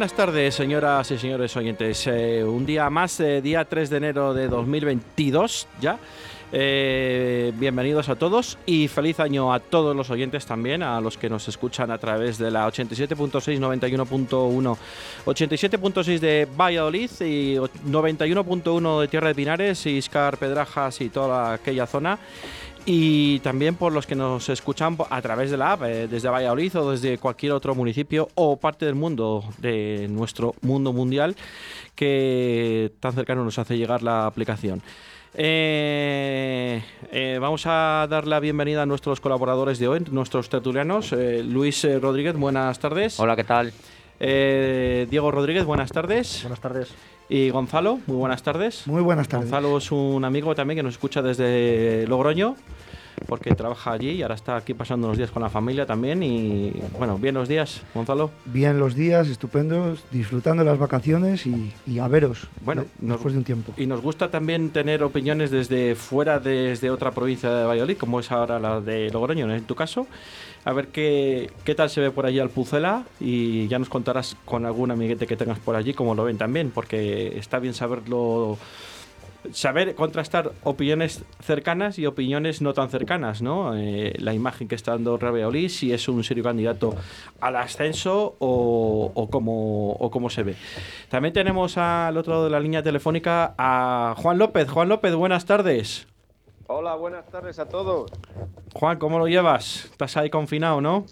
Buenas tardes, señoras y señores oyentes. Eh, un día más, eh, día 3 de enero de 2022 ya. Eh, bienvenidos a todos y feliz año a todos los oyentes también, a los que nos escuchan a través de la 87.6, 91.1, 87.6 de Valladolid y 91.1 de Tierra de Pinares, Iscar, Pedrajas y toda aquella zona y también por los que nos escuchan a través de la app, eh, desde Valladolid o desde cualquier otro municipio o parte del mundo, de nuestro mundo mundial, que tan cercano nos hace llegar la aplicación. Eh, eh, vamos a dar la bienvenida a nuestros colaboradores de hoy, nuestros tertulianos. Luis Rodríguez, buenas tardes. Hola, ¿qué tal? Diego Rodríguez, buenas tardes. Buenas tardes. Y Gonzalo, muy buenas tardes. Muy buenas tardes. Gonzalo es un amigo también que nos escucha desde Logroño porque trabaja allí y ahora está aquí pasando unos días con la familia también. Y bueno, bien los días, Gonzalo. Bien los días, estupendos, disfrutando las vacaciones y, a veros bueno, después de un tiempo. Y nos gusta también tener opiniones desde fuera, desde otra provincia de Valladolid, como es ahora la de Logroño, en tu caso. A ver qué, qué tal se ve por allí Alpucela y ya nos contarás con algún amiguete que tengas por allí cómo lo ven también, porque está bien saberlo saber contrastar opiniones cercanas y opiniones no tan cercanas, ¿no? Eh, la imagen que está dando Rabeolí, si es un serio candidato al ascenso o, o, cómo, o cómo se ve. También tenemos al otro lado de la línea telefónica a Juan López. Juan López, buenas tardes. Hola, buenas tardes a todos. Juan, ¿cómo lo llevas? Estás ahí confinado, ¿no?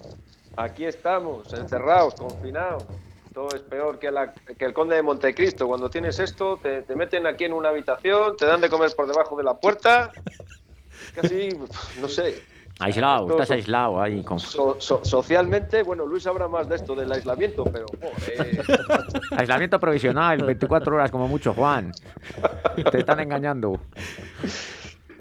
Aquí estamos, encerrados, confinados es peor que, el conde de Montecristo. Cuando tienes esto, te, meten aquí en una habitación, te dan de comer por debajo de la puerta. Casi, no sé. Aislado, estás aislado ahí. socialmente, bueno, Luis sabrá más de esto del aislamiento, pero. aislamiento provisional, 24 horas como mucho, Juan. Te están engañando.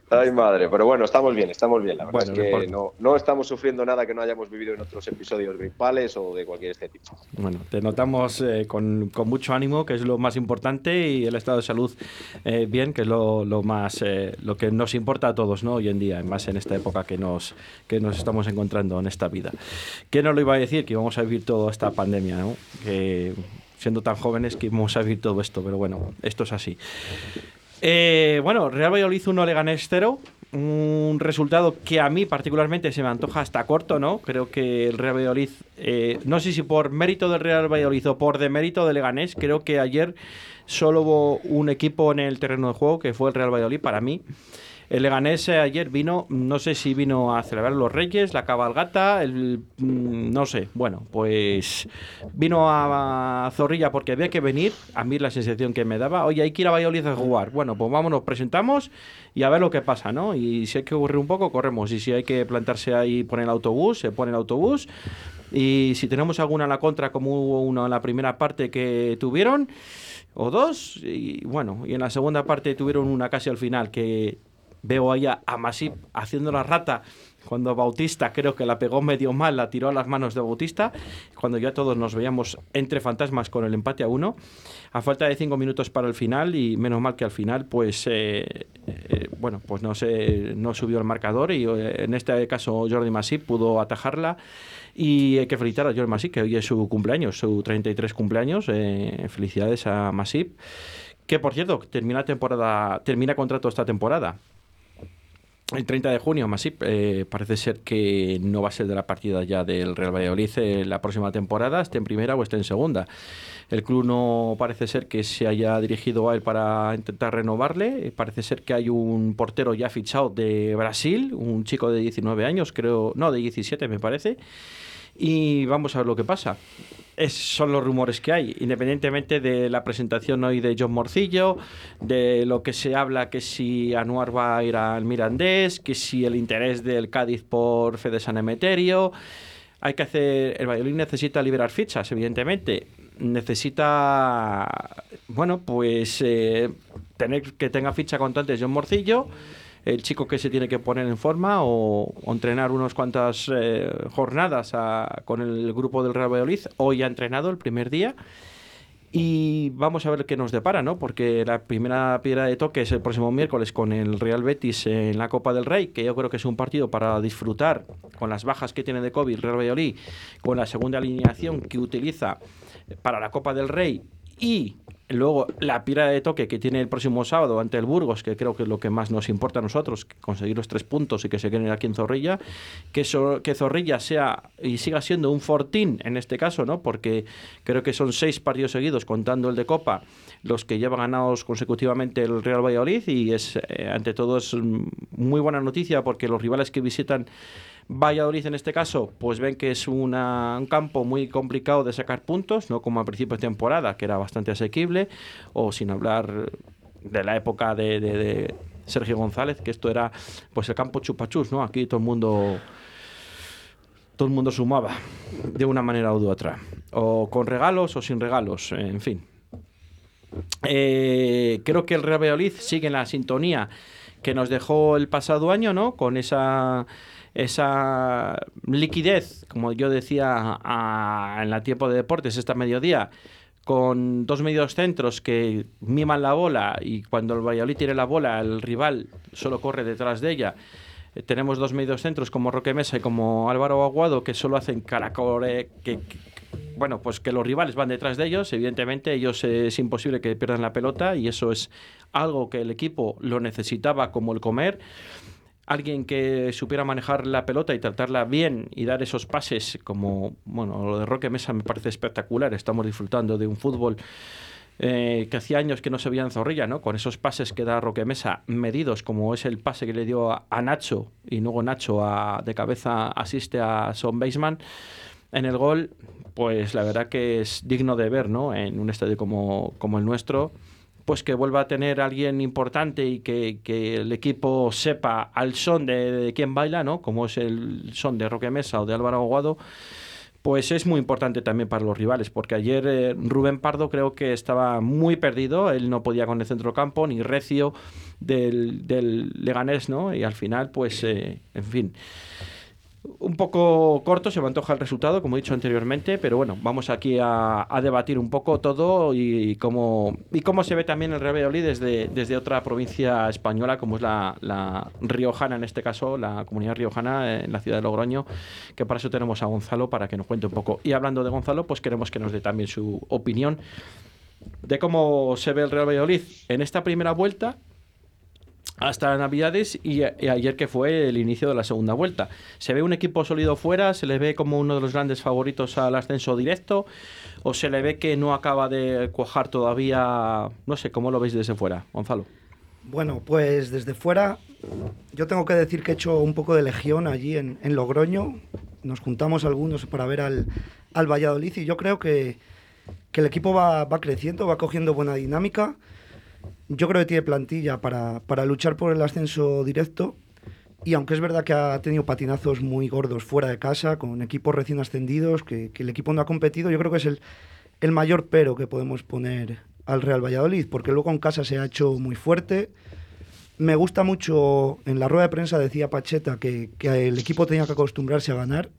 Ay, madre, pero bueno, estamos bien, estamos bien. La verdad es que no, no, estamos sufriendo nada que no hayamos vivido en otros episodios gripales o de cualquier este tipo. Bueno, te notamos eh, con, con, mucho ánimo, que es lo más importante, y el estado de salud eh, bien, que es lo, lo más eh, lo que nos importa a todos ¿no? hoy en día, más en esta época que nos, que nos estamos encontrando en esta vida. ¿Quién nos lo iba a decir que íbamos a vivir toda esta pandemia? ¿no? Que siendo tan jóvenes que íbamos a vivir todo esto, pero bueno, esto es así. Eh, bueno, Real Valladolid 1, Leganés 0. Un resultado que a mí particularmente se me antoja hasta corto, ¿no? Creo que el Real Valladolid, eh, no sé si por mérito del Real Valladolid o por demérito de Leganés, creo que ayer solo hubo un equipo en el terreno de juego, que fue el Real Valladolid para mí. El Leganés eh, ayer vino, no sé si vino a celebrar los Reyes, la cabalgata, el, mm, no sé, bueno, pues vino a, Zorrilla porque había que venir, a mí la sensación que me daba, oye, hay que ir a Valladolid a jugar, bueno, pues vámonos, presentamos y a ver lo que pasa, ¿no? Y si hay que correr un poco, corremos, y si hay que plantarse ahí, poner el autobús, se pone el autobús, y si tenemos alguna en la contra, como hubo uno en la primera parte que tuvieron, o dos, y bueno, y en la segunda parte tuvieron una casi al final que Veo ahí a, Masip haciendo la rata cuando Bautista creo que la pegó medio mal, la tiró a las manos de Bautista, cuando ya todos nos veíamos entre fantasmas con el empate a uno, a falta de cinco minutos para el final y menos mal que al final pues eh, eh, bueno pues no se no subió el marcador y eh, en este caso Jordi Masip pudo atajarla. Y hay que felicitar a Jordi Masip que hoy es su cumpleaños, su 33 cumpleaños, felicidades a Masip que por cierto termina temporada termina contrato esta temporada el 30 de junio, Masip, eh, parece ser que no va a ser de la partida ya del Real Valladolid eh, la próxima temporada, esté en primera o esté en segunda. El club no parece ser que se haya dirigido a él para intentar renovarle. Parece ser que hay un portero ya fichado de Brasil, un chico de 19 años, creo, no, de 17 me parece. Y vamos a ver lo que pasa es, son los rumores que hay, independientemente de la presentación hoy de John Morcillo, de lo que se habla que si Anuar va a ir al Mirandés, que si el interés del Cádiz por Fede San Emeterio. Hay que hacer. El Valladolid necesita liberar fichas, evidentemente. Necesita. Bueno, pues. Eh, tener que tenga ficha contante John Morcillo el chico que se tiene que poner en forma o, entrenar unas cuantas eh, jornadas con el grupo del Real Valladolid. Hoy ha entrenado el primer día. Y vamos a ver qué nos depara, ¿no? Porque la primera piedra de toque es el próximo miércoles con el Real Betis en la Copa del Rey, que yo creo que es un partido para disfrutar con las bajas que tiene de COVID el Real Valladolid, con la segunda alineación que utiliza para la Copa del Rey y Luego, la pira de toque que tiene el próximo sábado ante el Burgos, que creo que es lo que más nos importa a nosotros, conseguir los tres puntos y que se queden aquí en Zorrilla, que, que Zorrilla sea y siga siendo un fortín en este caso, ¿no? Porque creo que son seis partidos seguidos, contando el de Copa, los que lleva ganados consecutivamente el Real Valladolid y es, eh, ante todo, es muy buena noticia porque los rivales que visitan Valladolid en este caso, pues ven que es un campo muy complicado de sacar puntos, no como a principio de temporada, que era bastante asequible, o sin hablar de la época de, Sergio González, que esto era pues el campo chupachus, ¿no? Aquí todo el mundo todo el mundo sumaba de una manera u otra, o con regalos o sin regalos, en fin. Eh, creo que el Real Valladolid sigue en la sintonía que nos dejó el pasado año, ¿no? Con esa esa liquidez, como yo decía en la tiempo de deportes esta mediodía, con dos medios centros que miman la bola y cuando el Valladolid tiene la bola, el rival solo corre detrás de ella. Eh, tenemos dos medios centros como Roque Mesa y como Álvaro Aguado que solo hacen caracore, que, bueno, pues que los rivales van detrás de ellos. Evidentemente, ellos eh, es imposible que pierdan la pelota y eso es algo que el equipo lo necesitaba como el comer alguien que supiera manejar la pelota y tratarla bien y dar esos pases como, bueno, lo de Roque Mesa me parece espectacular. Estamos disfrutando de un fútbol eh, que hacía años que no se veía en Zorrilla, ¿no? Con esos pases que da Roque Mesa medidos, como es el pase que le dio a, Nacho y luego Nacho de cabeza asiste a Son Baseman en el gol, pues la verdad que es digno de ver, ¿no? En un estadio como, como el nuestro pues que vuelva a tener alguien importante y que, el equipo sepa al son de, quién baila, ¿no? Como es el son de Roque Mesa o de Álvaro Aguado, pues es muy importante también para los rivales, porque ayer eh, Rubén Pardo creo que estaba muy perdido, él no podía con el centrocampo, ni recio del, del Leganés, ¿no? Y al final, pues, eh, en fin un poco corto, se me antoja el resultado, como he dicho anteriormente, pero bueno, vamos aquí a, debatir un poco todo y, cómo, y cómo se ve también el Real Valladolid desde, desde otra provincia española, como es la, la, Riojana, en este caso, la comunidad riojana en la ciudad de Logroño, que para eso tenemos a Gonzalo para que nos cuente un poco. Y hablando de Gonzalo, pues queremos que nos dé también su opinión de cómo se ve el Real Valladolid en esta primera vuelta hasta Navidades y, ayer que fue el inicio de la segunda vuelta. ¿Se ve un equipo sólido fuera? ¿Se le ve como uno de los grandes favoritos al ascenso directo? ¿O se le ve que no acaba de cuajar todavía? No sé, ¿cómo lo veis desde fuera, Gonzalo? Bueno, pues desde fuera yo tengo que decir que he hecho un poco de legión allí en, Logroño. Nos juntamos algunos para ver al, al Valladolid y yo creo que, que el equipo va, va creciendo, va cogiendo buena dinámica yo creo que tiene plantilla para, luchar por el ascenso directo. Y aunque es verdad que ha tenido patinazos muy gordos fuera de casa, con equipos recién ascendidos, que, el equipo no ha competido, yo creo que es el, el, mayor pero que podemos poner al Real Valladolid, porque luego en casa se ha hecho muy fuerte. Me gusta mucho, en la rueda de prensa decía Pacheta que, que el equipo tenía que acostumbrarse a ganar,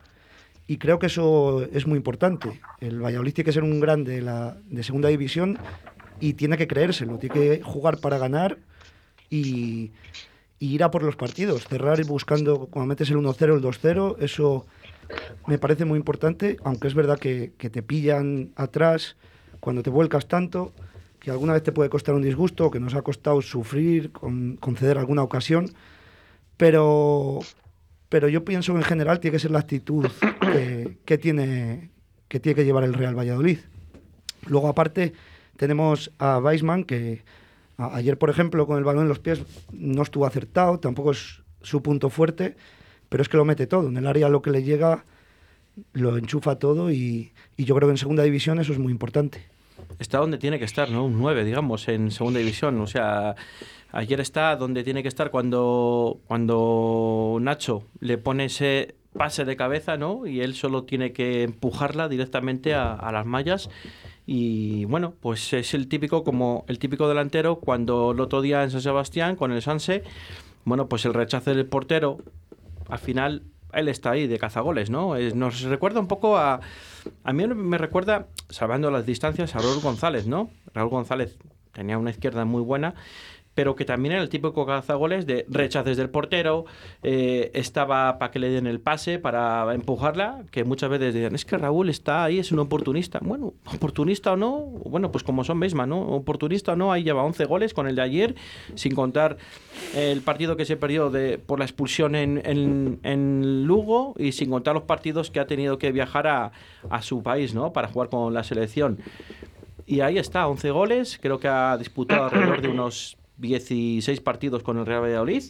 y creo que eso es muy importante. El Valladolid tiene que ser un grande de, la, de segunda división y tiene que creérselo, tiene que jugar para ganar y, ir a por los partidos, cerrar y buscando cuando metes el 1-0, el 2-0, eso me parece muy importante, aunque es verdad que, te pillan atrás cuando te vuelcas tanto, que alguna vez te puede costar un disgusto, que nos ha costado sufrir, con, conceder alguna ocasión, Pero, pero yo pienso que en general tiene que ser la actitud que, tiene, que tiene que llevar el Real Valladolid. Luego, aparte, tenemos a Weisman, que ayer, por ejemplo, con el balón en los pies no estuvo acertado, tampoco es su punto fuerte, pero es que lo mete todo. En el área lo que le llega lo enchufa todo y, y yo creo que en segunda división eso es muy importante. Está donde tiene que estar, ¿no? Un 9, digamos, en segunda división. O sea, ayer está donde tiene que estar cuando, cuando Nacho le pone ese pase de cabeza, ¿no? Y él solo tiene que empujarla directamente a, las mallas y bueno, pues es el típico como el típico delantero cuando el otro día en San Sebastián con el Sanse, bueno, pues el rechazo del portero al final él está ahí de cazagoles, ¿no? nos recuerda un poco a a mí me recuerda salvando las distancias a Raúl González, ¿no? Raúl González tenía una izquierda muy buena pero que también era el típico cazagoles de rechaces del portero, eh, estaba para que le den el pase, para empujarla, que muchas veces decían, es que Raúl está ahí, es un oportunista. Bueno, oportunista o no, bueno, pues como son Beisma, ¿no? Oportunista o no, ahí lleva 11 goles con el de ayer, sin contar el partido que se perdió de, por la expulsión en, en, Lugo y sin contar los partidos que ha tenido que viajar a, a su país, ¿no? Para jugar con la selección. Y ahí está, 11 goles, creo que ha disputado alrededor de unos 16 partidos con el Real Valladolid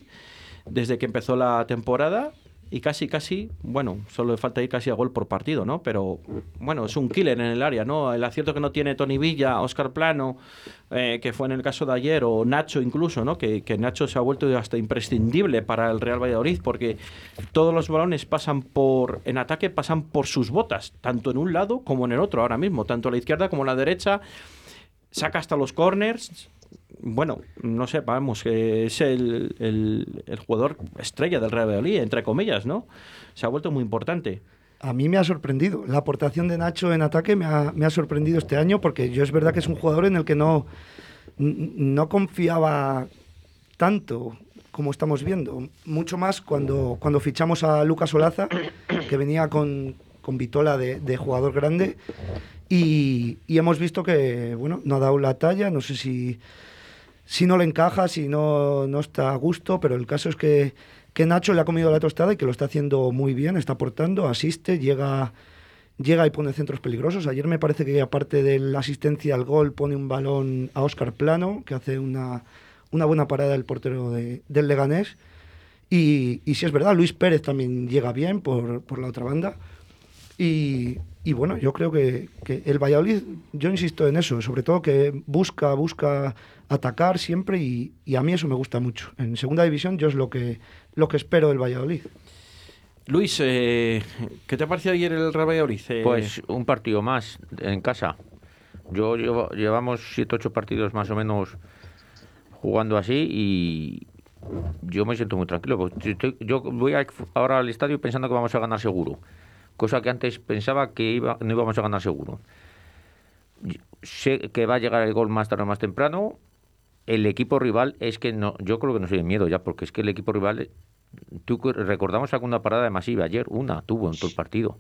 desde que empezó la temporada y casi, casi, bueno, solo le falta ir casi a gol por partido, ¿no? Pero bueno, es un killer en el área, ¿no? El acierto que no tiene Tony Villa, Oscar Plano, eh, que fue en el caso de ayer, o Nacho incluso, ¿no? Que, que, Nacho se ha vuelto hasta imprescindible para el Real Valladolid, porque todos los balones pasan por, en ataque, pasan por sus botas, tanto en un lado como en el otro ahora mismo, tanto a la izquierda como a la derecha, saca hasta los corners, bueno, no sé, vamos, que es el, jugador estrella del Real Valladolid, entre comillas, ¿no? Se ha vuelto muy importante. A mí me ha sorprendido. La aportación de Nacho en ataque me ha, me ha sorprendido este año porque yo es verdad que es un jugador en el que no, no confiaba tanto como estamos viendo. Mucho más cuando, cuando fichamos a Lucas Olaza, que venía con, con Vitola de jugador grande. Y, y, hemos visto que bueno, no ha dado la talla. No sé si si no le encaja, si no, no está a gusto, pero el caso es que, que Nacho le ha comido la tostada y que lo está haciendo muy bien, está aportando, asiste, llega, llega y pone centros peligrosos. Ayer me parece que aparte de la asistencia al gol pone un balón a Óscar Plano, que hace una, una buena parada del portero de, del Leganés. Y, y si es verdad, Luis Pérez también llega bien por, por la otra banda. Y, y bueno, yo creo que, que, el Valladolid, yo insisto en eso, sobre todo que busca, busca atacar siempre y, y, a mí eso me gusta mucho. En segunda división yo es lo que, lo que espero del Valladolid. Luis, eh, ¿qué te ha parecido ayer el Real Valladolid? Eh, pues un partido más en casa. Yo llevamos siete ocho partidos más o menos jugando así y yo me siento muy tranquilo. Yo voy ahora al estadio pensando que vamos a ganar seguro cosa que antes pensaba que iba, no íbamos a ganar seguro. Sé que va a llegar el gol más tarde o más temprano. El equipo rival es que no, yo creo que no soy de miedo ya, porque es que el equipo rival, tú recordamos alguna parada de masiva ayer, una tuvo en todo el partido.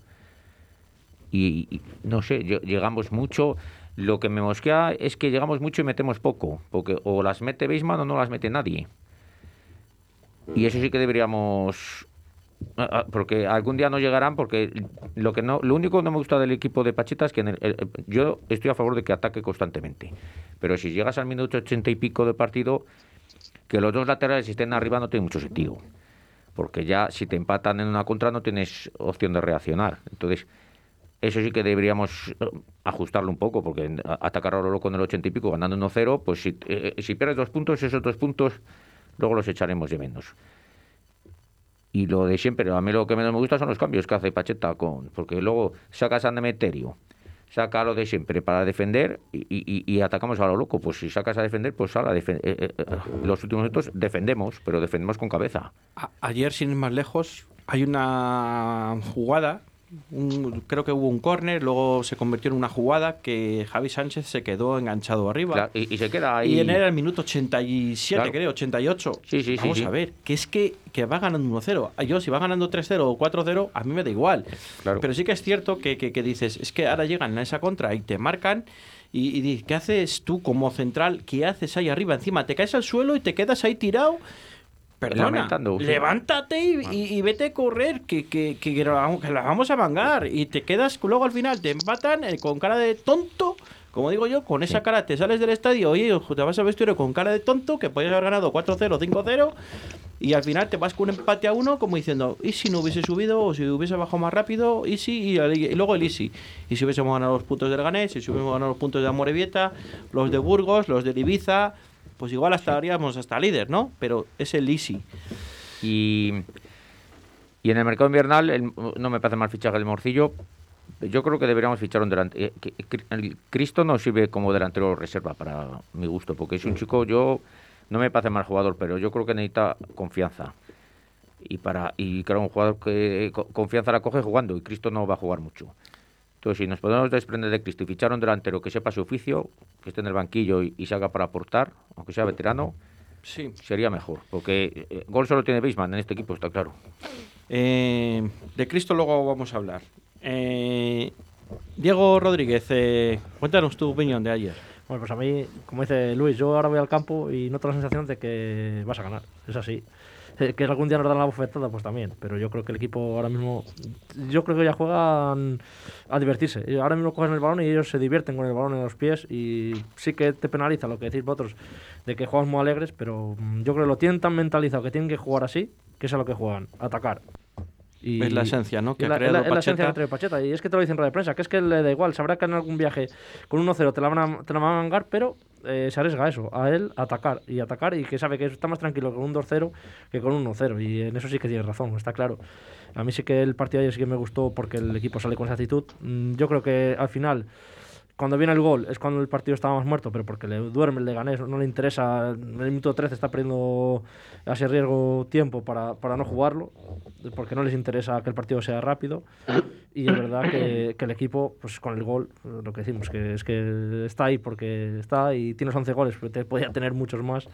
Y, no sé, llegamos mucho. Lo que me mosquea es que llegamos mucho y metemos poco, porque o las mete Beisman o no las mete nadie. Y eso sí que deberíamos porque algún día no llegarán porque lo que no lo único que no me gusta del equipo de Pacheta es que yo estoy a favor de que ataque constantemente. Pero si llegas al minuto ochenta y pico de partido que los dos laterales estén arriba no tiene mucho sentido. Porque ya si te empatan en una contra no tienes opción de reaccionar. Entonces eso sí que deberíamos eh, ajustarlo un poco porque atacar a Oro con el ochenta y pico ganando 1-0 pues si, eh, si pierdes dos puntos esos dos puntos luego los echaremos de menos y lo de siempre, a mí lo que menos me gusta son los cambios que hace Pacheta con, porque luego saca a Demeterio, saca lo de siempre para defender y, atacamos a lo loco. Pues si sacas a defender, pues a eh, eh, eh, los últimos minutos defendemos, pero defendemos con cabeza. ayer, sin ir más lejos, hay una jugada creo que hubo un córner, luego se convirtió en una jugada que Javi Sánchez se quedó enganchado arriba. y, se queda ahí. Y en era el minuto 87, creo, 88. Sí, sí, Vamos a ver, que es que, que va ganando 1-0. Yo, si va ganando 3-0 o 4-0, a mí me da igual. Pero sí que es cierto que, que, dices, es que ahora llegan a esa contra y te marcan. Y, y ¿qué haces tú como central? ¿Qué haces ahí arriba? Encima te caes al suelo y te quedas ahí tirado Perdona, levántate y, y- y vete a correr, que, que, que, la vamos- que la vamos a mangar. Y te quedas, luego al final te empatan eh, con cara de tonto. Como digo yo, con esa cara te sales del estadio y te vas al vestuario con cara de tonto, que podías haber ganado 4-0, 5-0, y al final te vas con un empate a uno, como diciendo, ¿y si no hubiese subido? O si hubiese bajado más rápido, y si, y, y luego el Easy. Y si hubiésemos ganado los puntos del Ganés, y si hubiésemos ganado los puntos de Amorebieta, los de Burgos, los de Ibiza, pues igual hasta estaríamos hasta líder, ¿no? Pero es el Easy. Y, y en el mercado invernal el- no me parece mal fichaje el Morcillo. Yo creo que deberíamos fichar un delantero. eh, el Cristo no sirve como delantero reserva para mi gusto, porque es un chico, yo no me parece mal jugador, pero yo creo que necesita confianza. Y para y claro, un jugador que co- confianza la coge jugando y Cristo no va a jugar mucho. Entonces, si nos podemos desprender de Cristo y fichar un delantero que sepa su oficio, que esté en el banquillo y, y se haga para aportar, aunque sea veterano, Sí. sería mejor. Porque eh, gol solo tiene Beisman en este equipo, está claro. Eh, de Cristo luego vamos a hablar. Eh, Diego Rodríguez, eh, cuéntanos tu opinión de ayer. Bueno, pues a mí, como dice Luis, yo ahora voy al campo y noto la sensación de que vas a ganar. Es así. Eh, Que algún día nos dan la bofetada, pues también. Pero yo creo que el equipo ahora mismo. Yo creo que ya juegan a divertirse. Ahora mismo cogen el balón y ellos se divierten con el balón en los pies. Y sí que te penaliza lo que decís vosotros de que juegan muy alegres. Pero mm, yo creo que lo tienen tan mentalizado que tienen que jugar así, que es a lo que juegan, atacar. Y Es la esencia, ¿no? Que es la, la- la esencia Pacheta. que trae Pacheta. Y es que te lo dicen en rueda de prensa, que es que le da igual. Sabrá que en algún viaje con 1-0 te la van a, te la van a mangar, pero eh, se arriesga a eso, a él atacar y atacar y que sabe que está más tranquilo con un 2-0 que con un 1-0. Y en eso sí que tiene razón, está claro. A mí sí que el partido de ayer sí que me gustó porque el equipo sale con esa actitud. Mm, Yo creo que al final cuando viene el gol es cuando el partido estaba más muerto, pero porque le duerme el Leganés, no le interesa, en el minuto 13 está perdiendo a ese riesgo tiempo para, para no jugarlo, porque no les interesa que el partido sea rápido. Y es verdad que, que el equipo, pues con el gol, lo que decimos, que es que está ahí porque está y tienes 11 goles, pero te podía tener muchos más.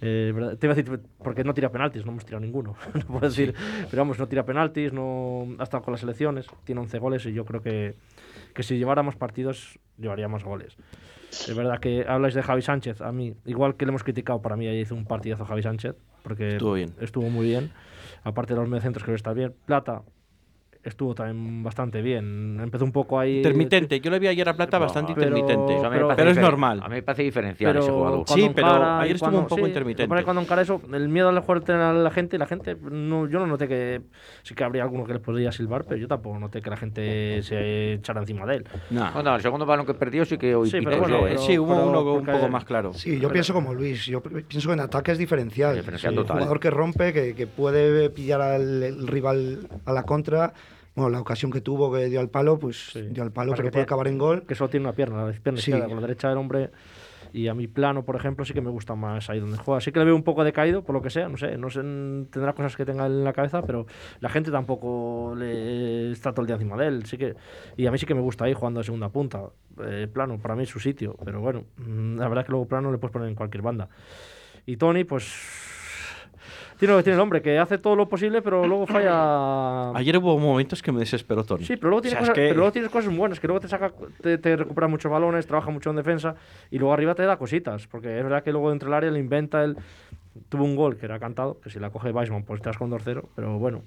Eh. Te iba a decir, porque no tira penaltis, no hemos tirado ninguno, no puedo decir, pero vamos, no tira penaltis, no ha estado con las selecciones, tiene 11 goles y yo creo que, que si llevara más partidos llevaría más goles. Es verdad que habláis de Javi Sánchez, a mí, igual que le hemos criticado, para mí ayer hizo un partidazo Javi Sánchez, porque Estuvo bien. estuvo muy bien, aparte de los mediocentros que está bien. Plata estuvo también bastante bien, empezó un poco ahí... Intermitente. Yo le vi ayer a Plata bastante pero- intermitente. Pero- parece pero es normal. A mí me parece diferencial pero ese jugador. Sí, pero encara ayer estuvo cuando- un poco sí, intermitente. cuando encara eso, el miedo al mejor tener a la gente, la gente, no, yo no noté que sí que habría alguno que les podría silbar, pero yo tampoco noté que la gente se echara encima de él. Nah. Bueno, el segundo balón que perdió sí que hoy Sí, pitó pero bueno, ¿eh? pero- sí, hubo uno un poco más claro. Sí, yo pienso como Luis. Yo pi- pienso que en ataque es diferencial. Diferencial Sí, total. Un jugador que rompe, que, que puede pillar al el rival a la contra. Bueno, la ocasión que tuvo que dio al palo, pues Sí. dio al palo, Pasa pero que puede acabar en gol. Que solo tiene una pierna, la pierna Sí. izquierda, con la derecha del hombre. Y a mi plano, por ejemplo, sí que me gusta más ahí donde juega. Sí que le veo un poco decaído, por lo que sea, no sé, no sé, tendrá cosas que tenga en la cabeza, pero la gente tampoco le está todo el día encima de él. Sí que, y a mí sí que me gusta ahí jugando de segunda punta. Eh, plano, para mí es su sitio, pero bueno, mm, la verdad es que luego plano le puedes poner en cualquier banda. Y Tony, pues. Tiene lo que tiene el hombre, que hace todo lo posible, pero luego falla. Ayer hubo momentos que me desesperó Tony. Sí, pero luego, tienes O sea, es cosas, que- pero luego tienes cosas buenas, que luego te saca, te, te recupera muchos balones, trabaja mucho en defensa y luego arriba te da cositas, porque es verdad que luego dentro del área le inventa el tuvo un gol que era cantado, que si la coge Weissman pues das con 2-0, pero bueno,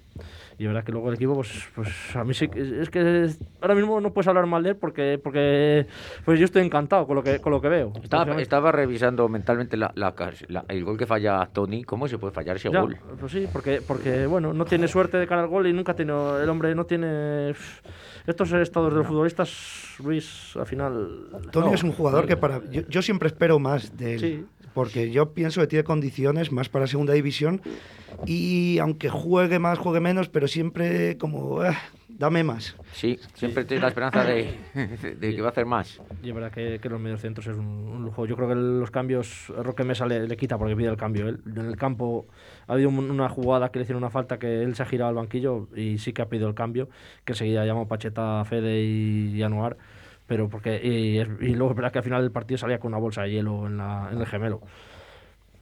y es verdad que luego el equipo pues, pues a mí sí que es que ahora mismo no puedes hablar mal de él porque porque pues yo estoy encantado con lo que con lo que veo. Estaba, estaba revisando mentalmente la, la la- el gol que falla Tony. ¿Cómo se puede fallar ese Ya, gol? Pues sí, porque, porque bueno, no tiene suerte de cara al gol y nunca tiene, el hombre no tiene estos estados de los futbolistas, Luis, al final. Tony no. es un jugador que para. Yo, yo siempre espero más de él. Sí. Porque yo pienso que tiene condiciones más para segunda división. Y aunque juegue más, juegue menos, pero siempre como. "Ah, dame más. Sí, siempre tienes la esperanza de, de que va a hacer más. Y es verdad que, que los mediocentros es un, un lujo. Yo creo que los cambios, Roque Mesa le, le quita porque pide el cambio. Él, en el campo ha habido un- una jugada que le hicieron una falta que él se ha girado al banquillo y sí que ha pedido el cambio, que enseguida llamó Pacheta, Fede y, y Anuar. Pero porque, y, y luego es verdad que al final del partido salía con una bolsa de hielo en, la, en el gemelo.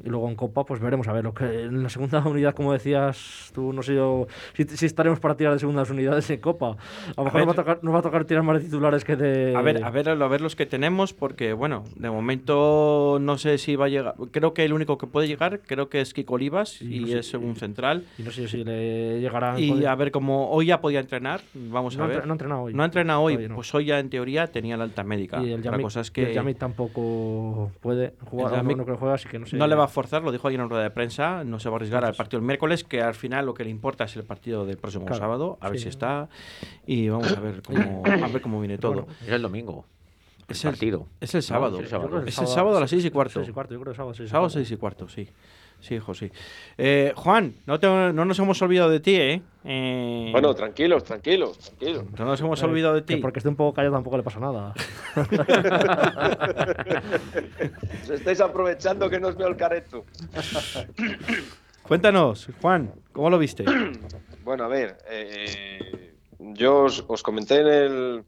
Y luego en Copa, pues veremos a ver. Lo que en la segunda unidad, como decías tú, no sé yo si, si estaremos para tirar de segundas unidades en Copa. A lo mejor ver. nos, va a tocar, nos va a tocar tirar más de titulares que de. A ver, a ver, a ver los que tenemos, porque bueno, de momento no sé si va a llegar. Creo que el único que puede llegar, creo que es Kiko Olivas Y y no sé- es un central. Y no sé si le llegará. Y a ver cómo hoy ya podía entrenar, vamos no, a ver. no ha entrenado hoy. No ha entrenado hoy, pues hoy ya en teoría tenía la alta médica. Y el la Yamik, cosa es y el que Yamik tampoco puede jugar. El Yamik no creo que juegue, así que no sé. no le va a forzar, lo dijo ayer en rueda de prensa, no se va a arriesgar al partido el miércoles, que al final lo que le importa es el partido del próximo Claro, sábado, a ver sí. si está y vamos a ver cómo, a ver cómo viene todo. Bueno, Es el domingo. es el el partido. Es el sábado. es el sábado. Es el sábado a las seis y cuarto. seis y cuarto, yo creo que sábado seis y Sábado cuarto. 6 y cuarto, sí. Sí, hijo, sí. Eh, Juan, no, te- no nos hemos olvidado de ti, ¿eh? Eh, Bueno, tranquilos, tranquilos, tranquilos. no nos hemos Eh, olvidado de que ti. porque esté un poco callado tampoco le pasa nada. Os estáis aprovechando que no os veo el careto. Cuéntanos, Juan, ¿cómo lo viste? Bueno, a ver, eh, yo os, os comenté en el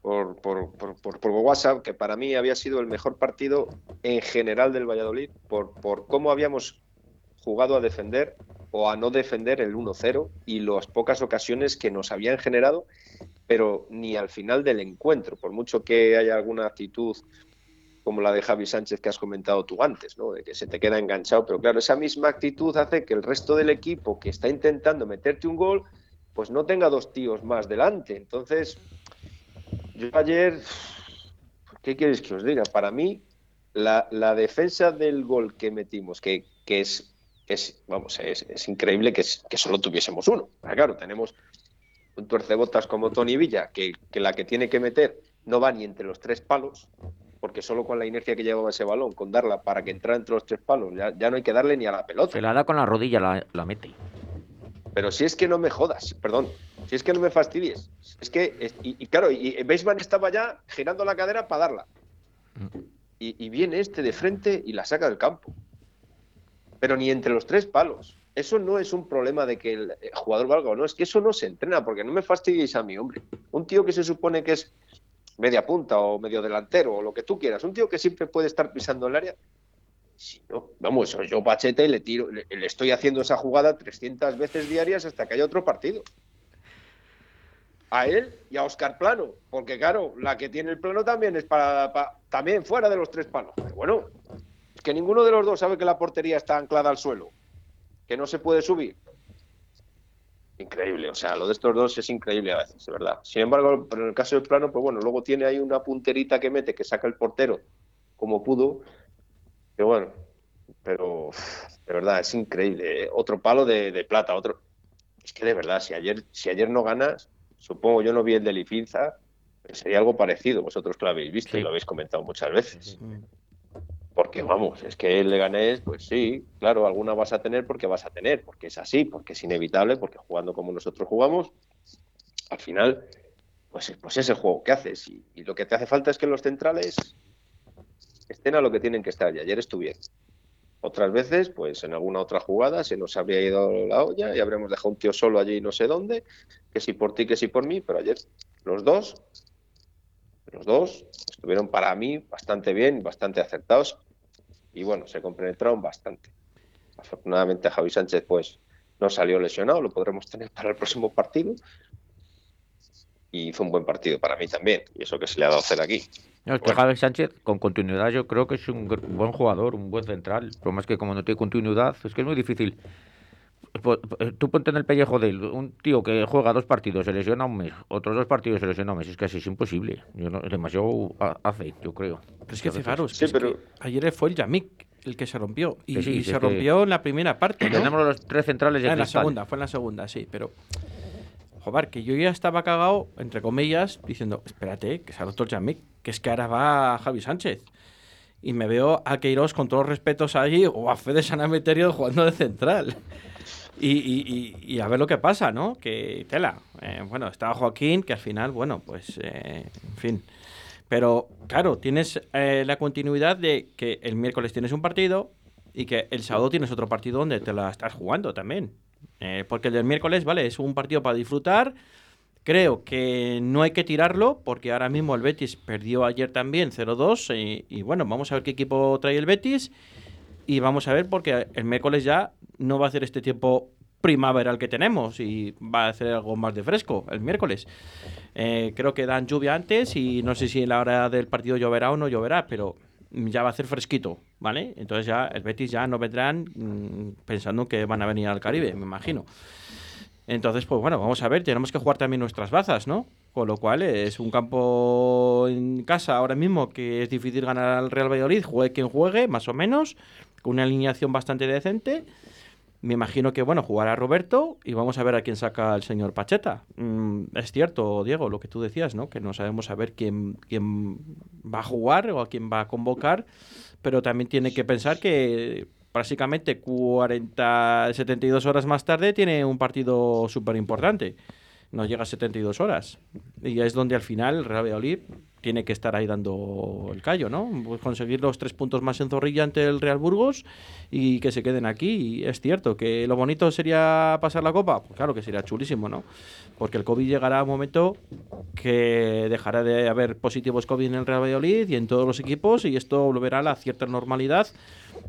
por, por, por- por WhatsApp que para mí había sido el mejor partido en general del Valladolid por, por cómo habíamos jugado a defender o a no defender el 1-0 y las pocas ocasiones que nos habían generado, pero ni al final del encuentro, por mucho que haya alguna actitud como la de Javi Sánchez que has comentado tú antes, ¿no? de que se te queda enganchado, pero claro, esa misma actitud hace que el resto del equipo que está intentando meterte un gol, pues no tenga dos tíos más delante. Entonces, yo ayer, ¿qué quieres que os diga? Para mí, la, la defensa del gol que metimos, que, que es, es, vamos, es, es increíble que, que solo tuviésemos uno. Pero claro, tenemos un tuercebotas como Tony Villa, que, que la que tiene que meter no va ni entre los tres palos, porque solo con la inercia que llevaba ese balón, con darla para que entrara entre los tres palos, ya, ya no hay que darle ni a la pelota. Se la da con la rodilla, la, la mete. Pero si es que no me jodas, perdón, si es que no me fastidies. Es que, y, y claro, y Beisman estaba ya girando la cadera para darla. Y, y viene este de frente y la saca del campo. Pero ni entre los tres palos. Eso no es un problema de que el eh, jugador valga o no, es que eso no se entrena, porque no me fastidies a mi hombre. Un tío que se supone que es media punta o medio delantero o lo que tú quieras, un tío que siempre puede estar pisando el área, si no, vamos, yo Pachete le tiro, le, estoy haciendo esa jugada 300 veces diarias hasta que haya otro partido. A él y a Oscar Plano, porque claro, la que tiene el plano también es para, pa- también fuera de los tres palos. Pero bueno, es que ninguno de los dos sabe que la portería está anclada al suelo, que no se puede subir. Increíble, o sea, lo de estos dos es increíble a veces, de verdad. Sin embargo, pero en el caso del plano, pues bueno, luego tiene ahí una punterita que mete, que saca el portero como pudo, que bueno, pero de verdad es increíble. ¿eh? Otro palo de, de plata, otro. Es que de verdad, si ayer, si ayer no ganas, supongo yo no vi el de Lifinza, sería algo parecido. Vosotros que lo habéis visto y lo habéis comentado muchas veces. Porque vamos, es que el Leganés, pues sí, claro, alguna vas a tener porque vas a tener, porque es así, porque es inevitable, porque jugando como nosotros jugamos, al final, pues, pues es el juego que haces. Y, y lo que te hace falta es que los centrales estén a lo que tienen que estar. Y ayer estuvieron. Otras veces, pues en alguna otra jugada se nos habría ido la olla y habremos dejado un tío solo allí no sé dónde, que si por ti, que si por mí, pero ayer los dos, los dos estuvieron para mí bastante bien, bastante acertados y bueno, se compenetraron bastante. Afortunadamente Javi Sánchez pues no salió lesionado, lo podremos tener para el próximo partido y fue un buen partido para mí también, y eso que se le ha dado hacer aquí. No, es que Bueno. Javi Sánchez, con continuidad, yo creo que es un buen jugador, un buen central. El problema es que como no tiene continuidad, es que es muy difícil. Po- eh, Tú ponte en el pellejo de él, un tío que juega dos partidos, se lesiona un mes, otros dos partidos se lesiona un mes, es que así es imposible. Yo no, demasiado ha- hace, yo creo. Pero es que fijaros, Sí, que es pero- que ayer fue el Yamik el que se rompió. Y, sí, se rompió en la primera parte. ¿no? Tenemos los tres centrales de Ah, en la segunda, fue en la segunda, sí, pero. Joder, que yo ya estaba cagado, entre comillas, diciendo, espérate, que se ha roto el Yamik, que es que ahora va Javi Sánchez. Y me veo a Queiroz con todos los respetos allí, o a Fede Sanameterio jugando de central. Y, y- y- y a ver lo que pasa, ¿no? Que tela. Eh, bueno, estaba Joaquín, que al final, bueno, pues, eh, en fin. Pero, claro, tienes eh, la continuidad de que el miércoles tienes un partido y que el sábado tienes otro partido donde te la estás jugando también. Eh, porque el del miércoles, vale, es un partido para disfrutar. Creo que no hay que tirarlo porque ahora mismo el Betis perdió ayer también 0-2 y, y bueno, vamos a ver qué equipo trae el Betis. Y vamos a ver, porque el miércoles ya no va a hacer este tiempo primaveral que tenemos y va a hacer algo más de fresco el miércoles. Eh, creo que dan lluvia antes y no sé si en la hora del partido lloverá o no lloverá, pero ya va a hacer fresquito, ¿vale? Entonces ya el Betis ya no vendrán mm, pensando que van a venir al Caribe, me imagino. Entonces, pues bueno, vamos a ver, tenemos que jugar también nuestras bazas, ¿no? Con lo cual es un campo en casa ahora mismo que es difícil ganar al Real Valladolid, juegue quien juegue, más o menos, con una alineación bastante decente. Me imagino que, bueno, jugará Roberto y vamos a ver a quién saca el señor Pacheta. Mm, es cierto, Diego, lo que tú decías, ¿no? Que no sabemos a ver quién, quién va a jugar o a quién va a convocar, pero también tiene que pensar que prácticamente 40, 72 horas más tarde tiene un partido súper importante. No llega a 72 horas. Y es donde al final Real Valladolid tiene que estar ahí dando el callo, ¿no? Pues conseguir los tres puntos más en Zorrilla ante el Real Burgos y que se queden aquí. Es cierto que lo bonito sería pasar la copa. Pues claro que sería chulísimo, ¿no? Porque el COVID llegará a un momento que dejará de haber positivos COVID en el Real Valladolid y en todos los equipos y esto volverá a la cierta normalidad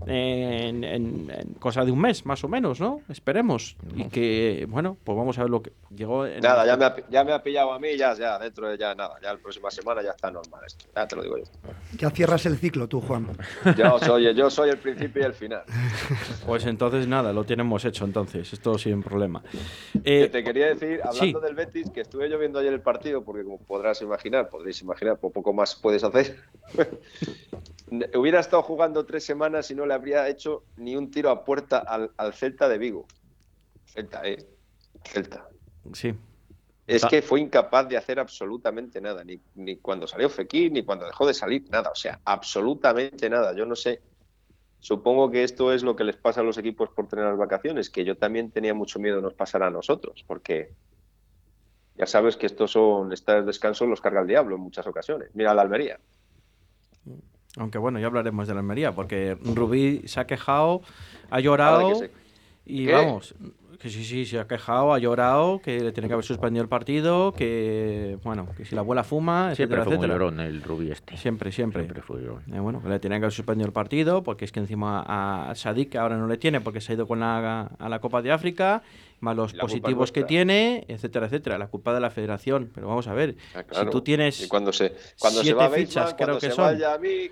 en, en, cosa de un mes, más o menos, ¿no? Esperemos. Y que, bueno, pues vamos a ver lo que llegó. nada, ya me, ha, ya me ha pillado a mí, ya, ya, dentro de ya nada, ya la próxima semana ya está normal esto, ya te lo digo yo. Ya cierras el ciclo tú, Juan. Yo soy, yo soy el principio y el final. Pues entonces nada, lo tenemos hecho entonces, esto sin problema. Eh, te quería decir, hablando del Betis, que estuve yo viendo ayer el partido, porque como podrás imaginar, podréis imaginar, poco más puedes hacer. Hubiera estado jugando tres semanas y no le habría hecho ni un tiro a puerta al, Celta de Vigo. Celta, ¿eh? Celta. Sí. Es que fue incapaz de hacer absolutamente nada, ni, ni cuando salió Fekir, ni cuando dejó de salir, nada. O sea, absolutamente nada. Yo no sé. Supongo que esto es lo que les pasa a los equipos por tener las vacaciones, que yo también tenía mucho miedo nos pasara a nosotros, porque ya sabes que estos son, estos descansos los carga el diablo en muchas ocasiones. Mira la Almería. Aunque bueno, ya hablaremos de la Almería, porque Rubí se ha quejado, ha llorado y vamos, que sí, sí, se ha quejado, ha llorado, que le tiene que haber suspendido el partido, que bueno, que si la abuela fuma, siempre etcétera, fue etcétera. el Rubí este. Siempre, siempre. Siempre fue eh, bueno, que le tiene que haber suspendido el partido, porque es que encima a Sadik ahora no le tiene, porque se ha ido con la, a la Copa de África, más los positivos que tiene, etcétera, etcétera. La culpa de la federación. Pero vamos a ver, Ah, si tú tienes Y cuando se, cuando se siete va fichas, Bateman, creo cuando que se son. vaya a mí,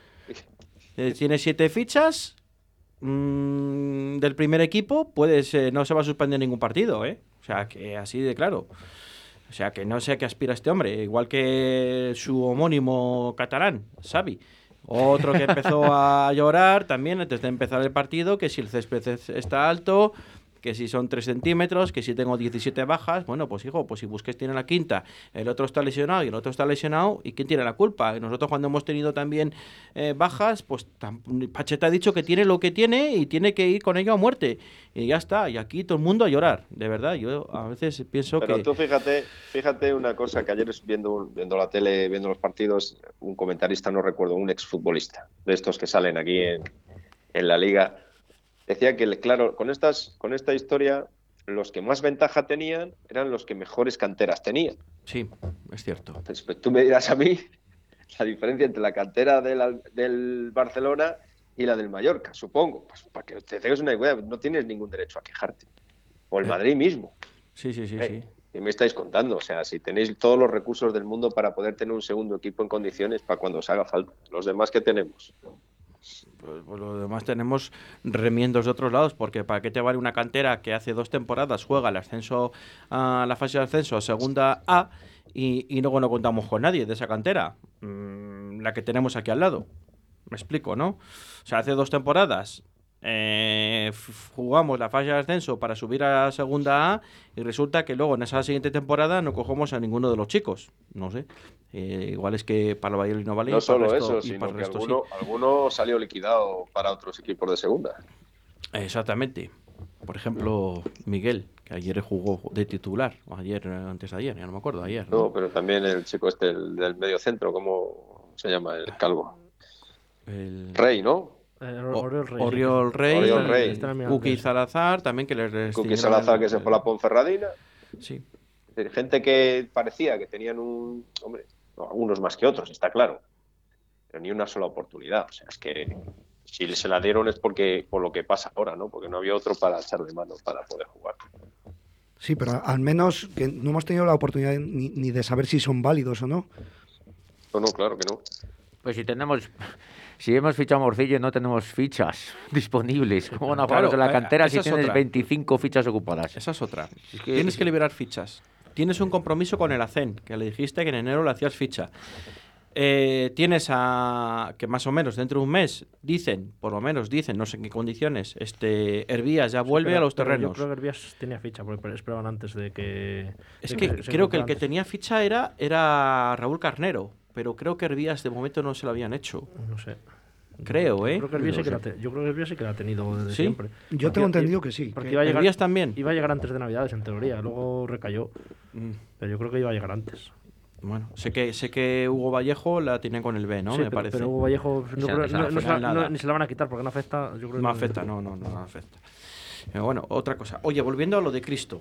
Eh, tienes siete fichas mm, del primer equipo, puedes, eh, no se va a suspender ningún partido, ¿eh? O sea, que así de claro. O sea, que no sé a qué aspira este hombre, igual que su homónimo catalán, Xavi. Otro que empezó a llorar también antes de empezar el partido, que si el césped es- está alto, que si son 3 centímetros, que si tengo 17 bajas, bueno, pues hijo, pues si Busquets tiene la quinta, el otro está lesionado y el otro está lesionado, ¿y quién tiene la culpa? Y nosotros cuando hemos tenido también eh, bajas, pues Pacheta ha dicho que tiene lo que tiene y tiene que ir con ello a muerte. Y ya está, y aquí todo el mundo a llorar, de verdad. Yo a veces pienso Pero que... tú fíjate, fíjate una cosa, que ayer viendo, viendo la tele, viendo los partidos, un comentarista, no recuerdo, un exfutbolista, de estos que salen aquí en, en la liga, decía que, claro, con, estas, con esta historia, los que más ventaja tenían eran los que mejores canteras tenían. Sí, es cierto. Entonces, pues, tú me dirás a mí la diferencia entre la cantera del, Barcelona y la del Mallorca, supongo. Pues para que te tengas una idea, no tienes ningún derecho a quejarte. O el Eh. Madrid mismo. Sí, sí, sí, Eh, sí. ¿Qué me estáis contando? O sea, si tenéis todos los recursos del mundo para poder tener un segundo equipo en condiciones para cuando os haga falta. Los demás que tenemos. Pues, pues lo demás tenemos remiendos de otros lados, porque ¿para qué te vale una cantera que hace dos temporadas juega el ascenso a la fase de ascenso a segunda A y, y luego no contamos con nadie de esa cantera? Mm, la que tenemos aquí al lado. Me explico, ¿no? O sea, hace dos temporadas eh, jugamos la fase de ascenso para subir a segunda A y resulta que luego en esa siguiente temporada no cogemos a ninguno de los chicos. No sé. Eh, igual es que para el Valladolid no vale. No solo resto- eso, sino que resto sí. alguno, salió liquidado para otros equipos de segunda. Exactamente. Por ejemplo, Miguel, que ayer jugó de titular, o ayer, antes de ayer, ya no me acuerdo, ayer. ¿no? No, pero también el chico este el del medio centro, ¿cómo se llama? El calvo. El Rey, ¿no? Eh, Oriol Rey. Oriol Rey, Rey. Salazar, también que les Cookie extinguieron Salazar el- que se fue a la Ponferradina. Sí, gente que parecía que tenían un. Hombre, no, algunos más que otros, está claro. Pero ni una sola oportunidad. O sea, es que si se la dieron es porque por lo que pasa ahora, ¿no? Porque no había otro para echarle mano para poder jugar. Sí, pero al menos que no hemos tenido la oportunidad ni, ni de saber si son válidos o no. No, no, claro que no. Pues si tenemos, si hemos fichado a Morcillo y no tenemos fichas disponibles, ¿cómo van a jugar Claro, los de la eh, cantera si esa es tienes otra. 25 fichas ocupadas? Esa es otra. Es que- Tienes que liberar fichas. Tienes un compromiso con el ACEN, que le dijiste que en enero le hacías ficha. Eh, tienes a que más o menos dentro de un mes dicen, por lo menos dicen, no sé en qué condiciones, este Hervías ya vuelve Pero- a los terrenos. Yo creo que Herbías tenía ficha, porque esperaban antes de que. Es de que creo que el que tenía ficha era, era Raúl Carnero, pero creo que Hervías de momento no se lo habían hecho. No sé. Creo, ¿eh? Yo creo que Herbías sí No que sé. la te- yo creo que Herbías sí que la ha tenido desde ¿Sí? siempre. Yo tengo entendido que sí. Porque que- iba a llegar, Hervías también. iba a llegar antes de Navidades, en teoría. Luego recayó. Mm, Pero yo creo que iba a llegar antes. Bueno, sé que sé que Hugo Vallejo la tiene con el B, ¿no? Sí, Me pero, parece. pero Hugo Vallejo no, creo- no- no se la- ni se la van a quitar porque no afecta. Yo creo No que- afecta, no, no, no, afecta. Pero bueno, otra cosa. Oye, volviendo a lo de Cristo.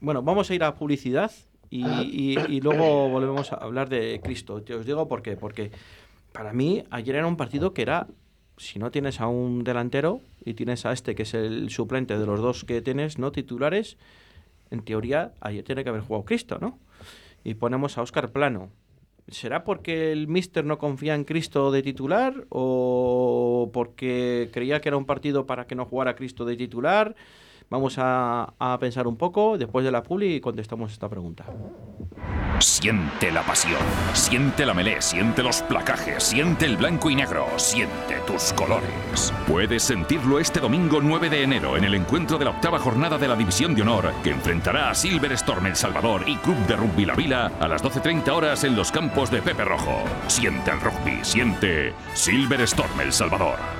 Bueno, vamos a ir a publicidad y, y- y luego volvemos a hablar de Cristo. Te os digo por qué. Porque para mí ayer era un partido que era, si no tienes a un delantero y tienes a este que es el suplente de los dos que tienes, no titulares, en teoría ayer tiene que haber jugado Cristo, ¿no? Y ponemos a Óscar Plano. ¿Será porque el Mister no confía en Cristo de titular o porque creía que era un partido para que no jugara Cristo de titular? Vamos a, a pensar un poco después de la publi y contestamos esta pregunta. Siente la pasión, siente la melé, siente los placajes, siente el blanco y negro, siente tus colores. Puedes sentirlo este domingo 9 de enero en el encuentro de la octava jornada de la División de Honor que enfrentará a Silver Storm El Salvador y Club de Rugby La Vila a las 12.30 horas en los campos de Pepe Rojo. Siente el rugby, siente Silver Storm El Salvador.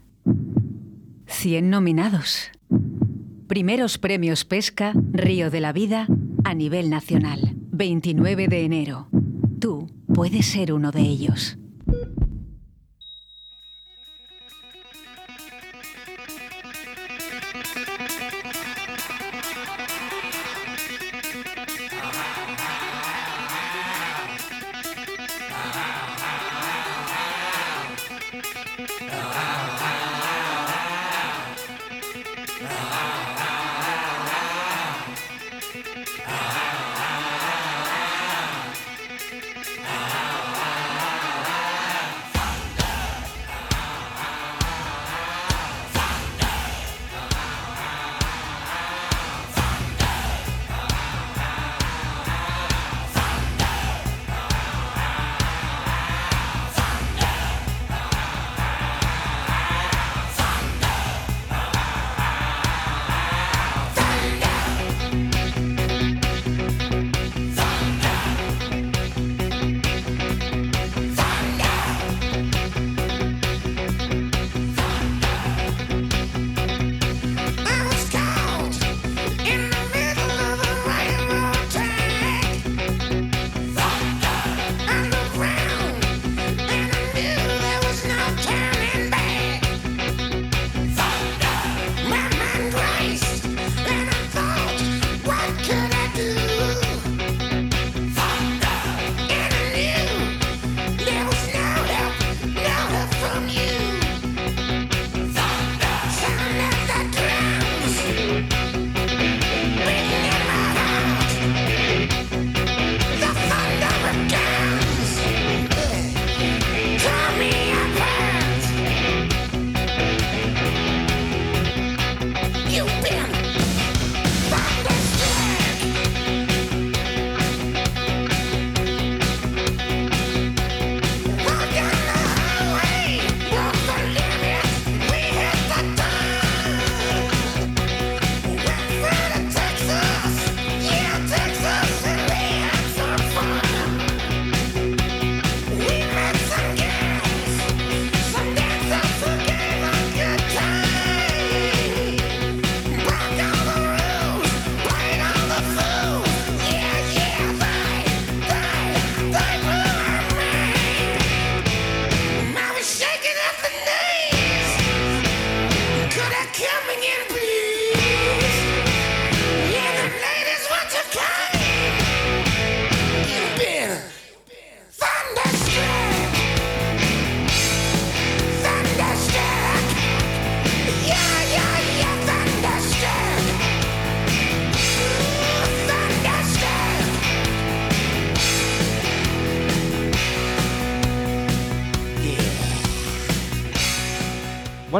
100 nominados. Primeros Premios Pesca Río de la Vida a nivel nacional. 29 de enero. Tú puedes ser uno de ellos.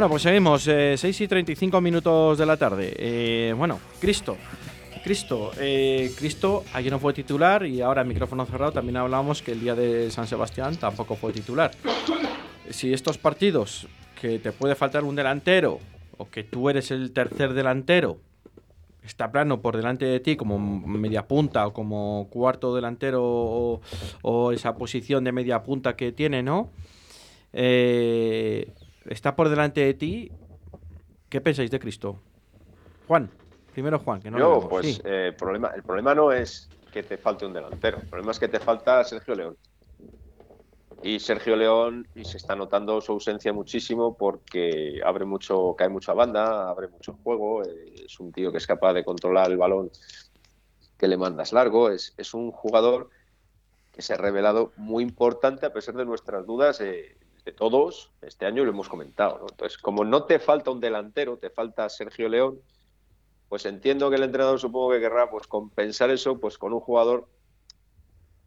Bueno, pues seguimos, eh, 6 y 35 minutos de la tarde. Eh, bueno, Cristo. Cristo, eh, Cristo ayer no fue titular y ahora en micrófono cerrado también hablábamos que el día de San Sebastián tampoco fue titular. Si estos partidos que te puede faltar un delantero o que tú eres el tercer delantero está plano por delante de ti como media punta o como cuarto delantero o, o esa posición de media punta que tiene, ¿no? Eh, está por delante de ti. ¿Qué pensáis de Cristo? Juan, primero Juan, que no Yo, pues Sí. eh, el, problema, el problema no es que te falte un delantero, el problema es que te falta Sergio León. Y Sergio León, y se está notando su ausencia muchísimo porque abre mucho, cae mucho a banda, abre mucho juego, eh, es un tío que es capaz de controlar el balón que le mandas largo, es, es un jugador que se ha revelado muy importante a pesar de nuestras dudas eh, de todos, este año lo hemos comentado. ¿no? Entonces, como no te falta un delantero, te falta Sergio León, pues entiendo que el entrenador supongo que querrá pues compensar eso pues con un jugador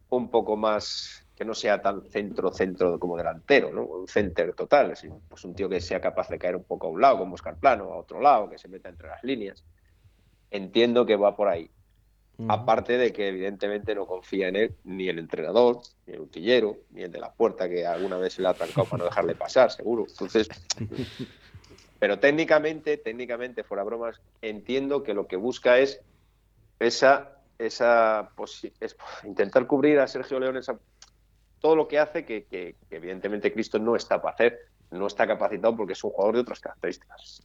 un poco más que no sea tan centro centro como delantero, ¿no? Un center total, pues un tío que sea capaz de caer un poco a un lado como Oscar Plano, a otro lado, que se meta entre las líneas. Entiendo que va por ahí. Aparte de que evidentemente no confía en él ni el entrenador, ni el utillero, ni el de la puerta que alguna vez se le ha trancado para no dejarle pasar, seguro. Entonces, pero técnicamente, técnicamente, fuera bromas, entiendo que lo que busca es esa, esa es intentar cubrir a Sergio León esa, todo lo que hace que, que- que evidentemente Cristo no está para hacer, no está capacitado porque es un jugador de otras características.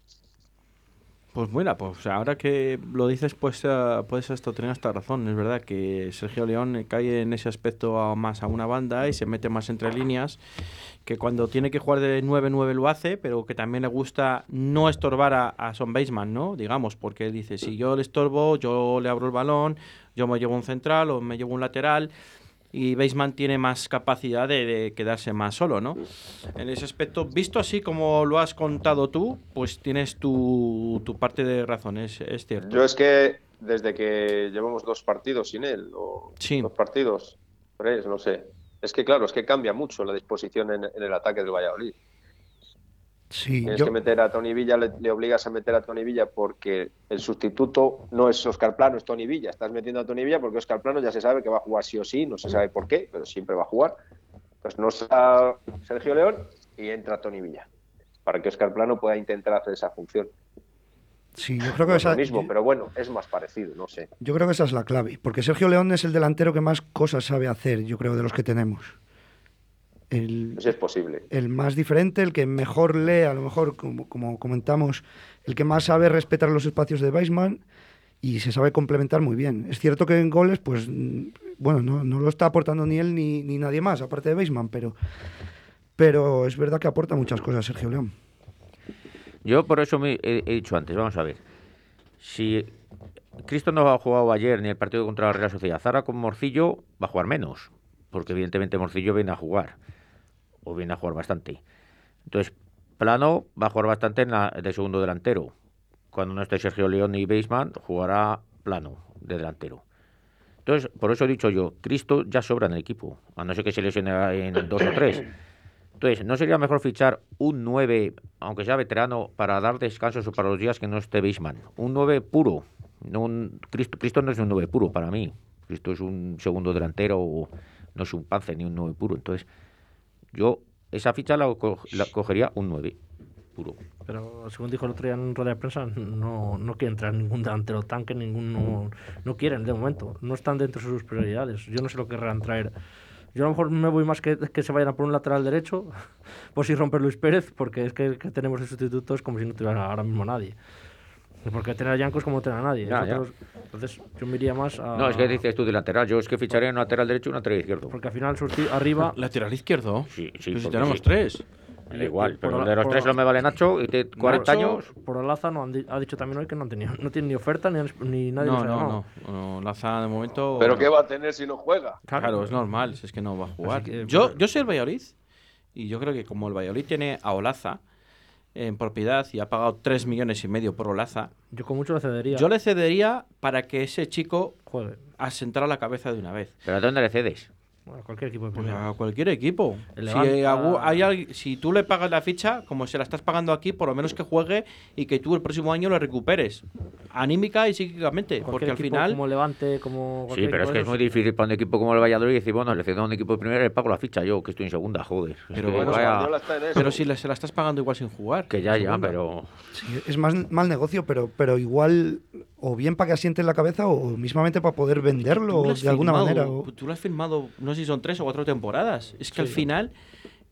Pues mira, pues ahora que lo dices, pues eh, puedes esto tener hasta razón. Es verdad que Sergio León eh, cae en ese aspecto a- más a una banda y se mete más entre líneas, que cuando tiene que jugar de 9-9 lo hace, pero que también le gusta no estorbar a, a Son Baseman, ¿no? Digamos, porque dice, si yo le estorbo, yo le abro el balón, yo me llevo un central o me llevo un lateral. Y Baseman tiene más capacidad de, de quedarse más solo, ¿no? En ese aspecto, visto así como lo has contado tú, pues tienes tu, tu parte de razón, es, es cierto. Yo es que desde que llevamos dos partidos sin él, o Sí. dos partidos, tres, no sé. Es que claro, es que cambia mucho la disposición en, en el ataque del Valladolid. Sí, Tienes yo, que meter a Tony Villa, le, le obligas a meter a Tony Villa porque el sustituto no es Oscar Plano, es Tony Villa. Estás metiendo a Tony Villa porque Oscar Plano ya se sabe que va a jugar sí o sí, no se sabe por qué, pero siempre va a jugar. Pues no está Sergio León y entra Tony Villa para que Oscar Plano pueda intentar hacer esa función. sí, yo creo que No es esa, lo mismo, pero bueno, es más parecido, no sé. yo creo que esa es la clave, porque Sergio León es el delantero que más cosas sabe hacer, yo creo, de los que tenemos. El, Pues es posible. el más diferente, el que mejor lee, a lo mejor, como, como comentamos, el que más sabe respetar los espacios de Weisman y se sabe complementar muy bien. Es cierto que en goles, pues, mm, bueno, no, no lo está aportando ni él ni, ni nadie más, aparte de Weisman, pero, pero es verdad que aporta muchas cosas Sergio León. Yo por eso me he, he dicho antes, vamos a ver. Si Cristo no ha jugado ayer ni el partido contra la Real Sociedad, Zara con Morcillo va a jugar menos, porque evidentemente Morcillo viene a jugar, o viene a jugar bastante. Entonces, Plano va a jugar bastante en la, de segundo delantero. Cuando no esté Sergio León y Beisman, jugará Plano de delantero. Entonces, por eso he dicho yo, Cristo ya sobra en el equipo, a no ser que se lesione en dos o tres. Entonces, ¿no sería mejor fichar un 9, aunque sea veterano, para dar descansos para los días que no esté Beisman? Un 9 puro. Un, Cristo, Cristo no es un 9 puro para mí. Cristo es un segundo delantero, o no es un pance ni un 9 puro. Entonces, yo esa ficha la, co- la cogería un 9 puro. Pero según dijo el otro día en rueda de prensa, no, no quieren traer ningún delantero tanque, ningún no, no quieren de momento. No están dentro de sus prioridades. Yo no sé lo que querrán traer. Yo a lo mejor me voy más que, que se vayan a por un lateral derecho, por si romper Luis Pérez, porque es que que tenemos de sustituto es como si no tuviera ahora mismo nadie. Porque tener a Yanko es como tener a nadie. Ya, ya. Nosotros- Entonces yo me iría más a... No, es que dices tú de lateral. Yo es que ficharía un lateral derecho y un lateral izquierdo. Porque al final surti- arriba... Lateral izquierdo. Sí, sí, Pero si tenemos sí. tres. Da igual, Por pero la- de los por tres la- no me vale Nacho y de 40 Nacho, años. Por Olaza no han di- ha dicho también hoy que no, han tenido, no tiene ni oferta ni, han- ni nadie No, no, no, no. Laza de momento. ¿Pero qué va a tener si no juega? Claro, es normal, es que no va a jugar. que, yo, pues- yo soy el Valladolid y yo creo que como el Valladolid tiene a Olaza en propiedad y ha pagado 3 millones y medio por Olaza, Yo con mucho le cedería. yo le cedería para que ese chico asentara la cabeza de una vez. ¿Pero a dónde le cedes? Bueno, cualquier equipo de Pues primera. a cualquier equipo. Si, hay tú le pagas la ficha, como se la estás pagando aquí, por lo menos que juegue y que tú el próximo año lo recuperes. Anímica y psíquicamente. Porque al final. Como Levante, como. Sí, pero es que es muy difícil para un equipo como el Valladolid decir, bueno, le cedo a un equipo de primera y le pago la ficha yo, que estoy en segunda, joder. Es Pero que bueno, vaya- si le- se la estás pagando igual sin jugar. que ya, ya, pero... Sí, es más mal negocio, pero, pero igual o bien para que asiente en la cabeza o mismamente para poder venderlo de alguna firmado, manera. o- Tú lo has firmado, no sé si son tres o cuatro temporadas. Es que al final.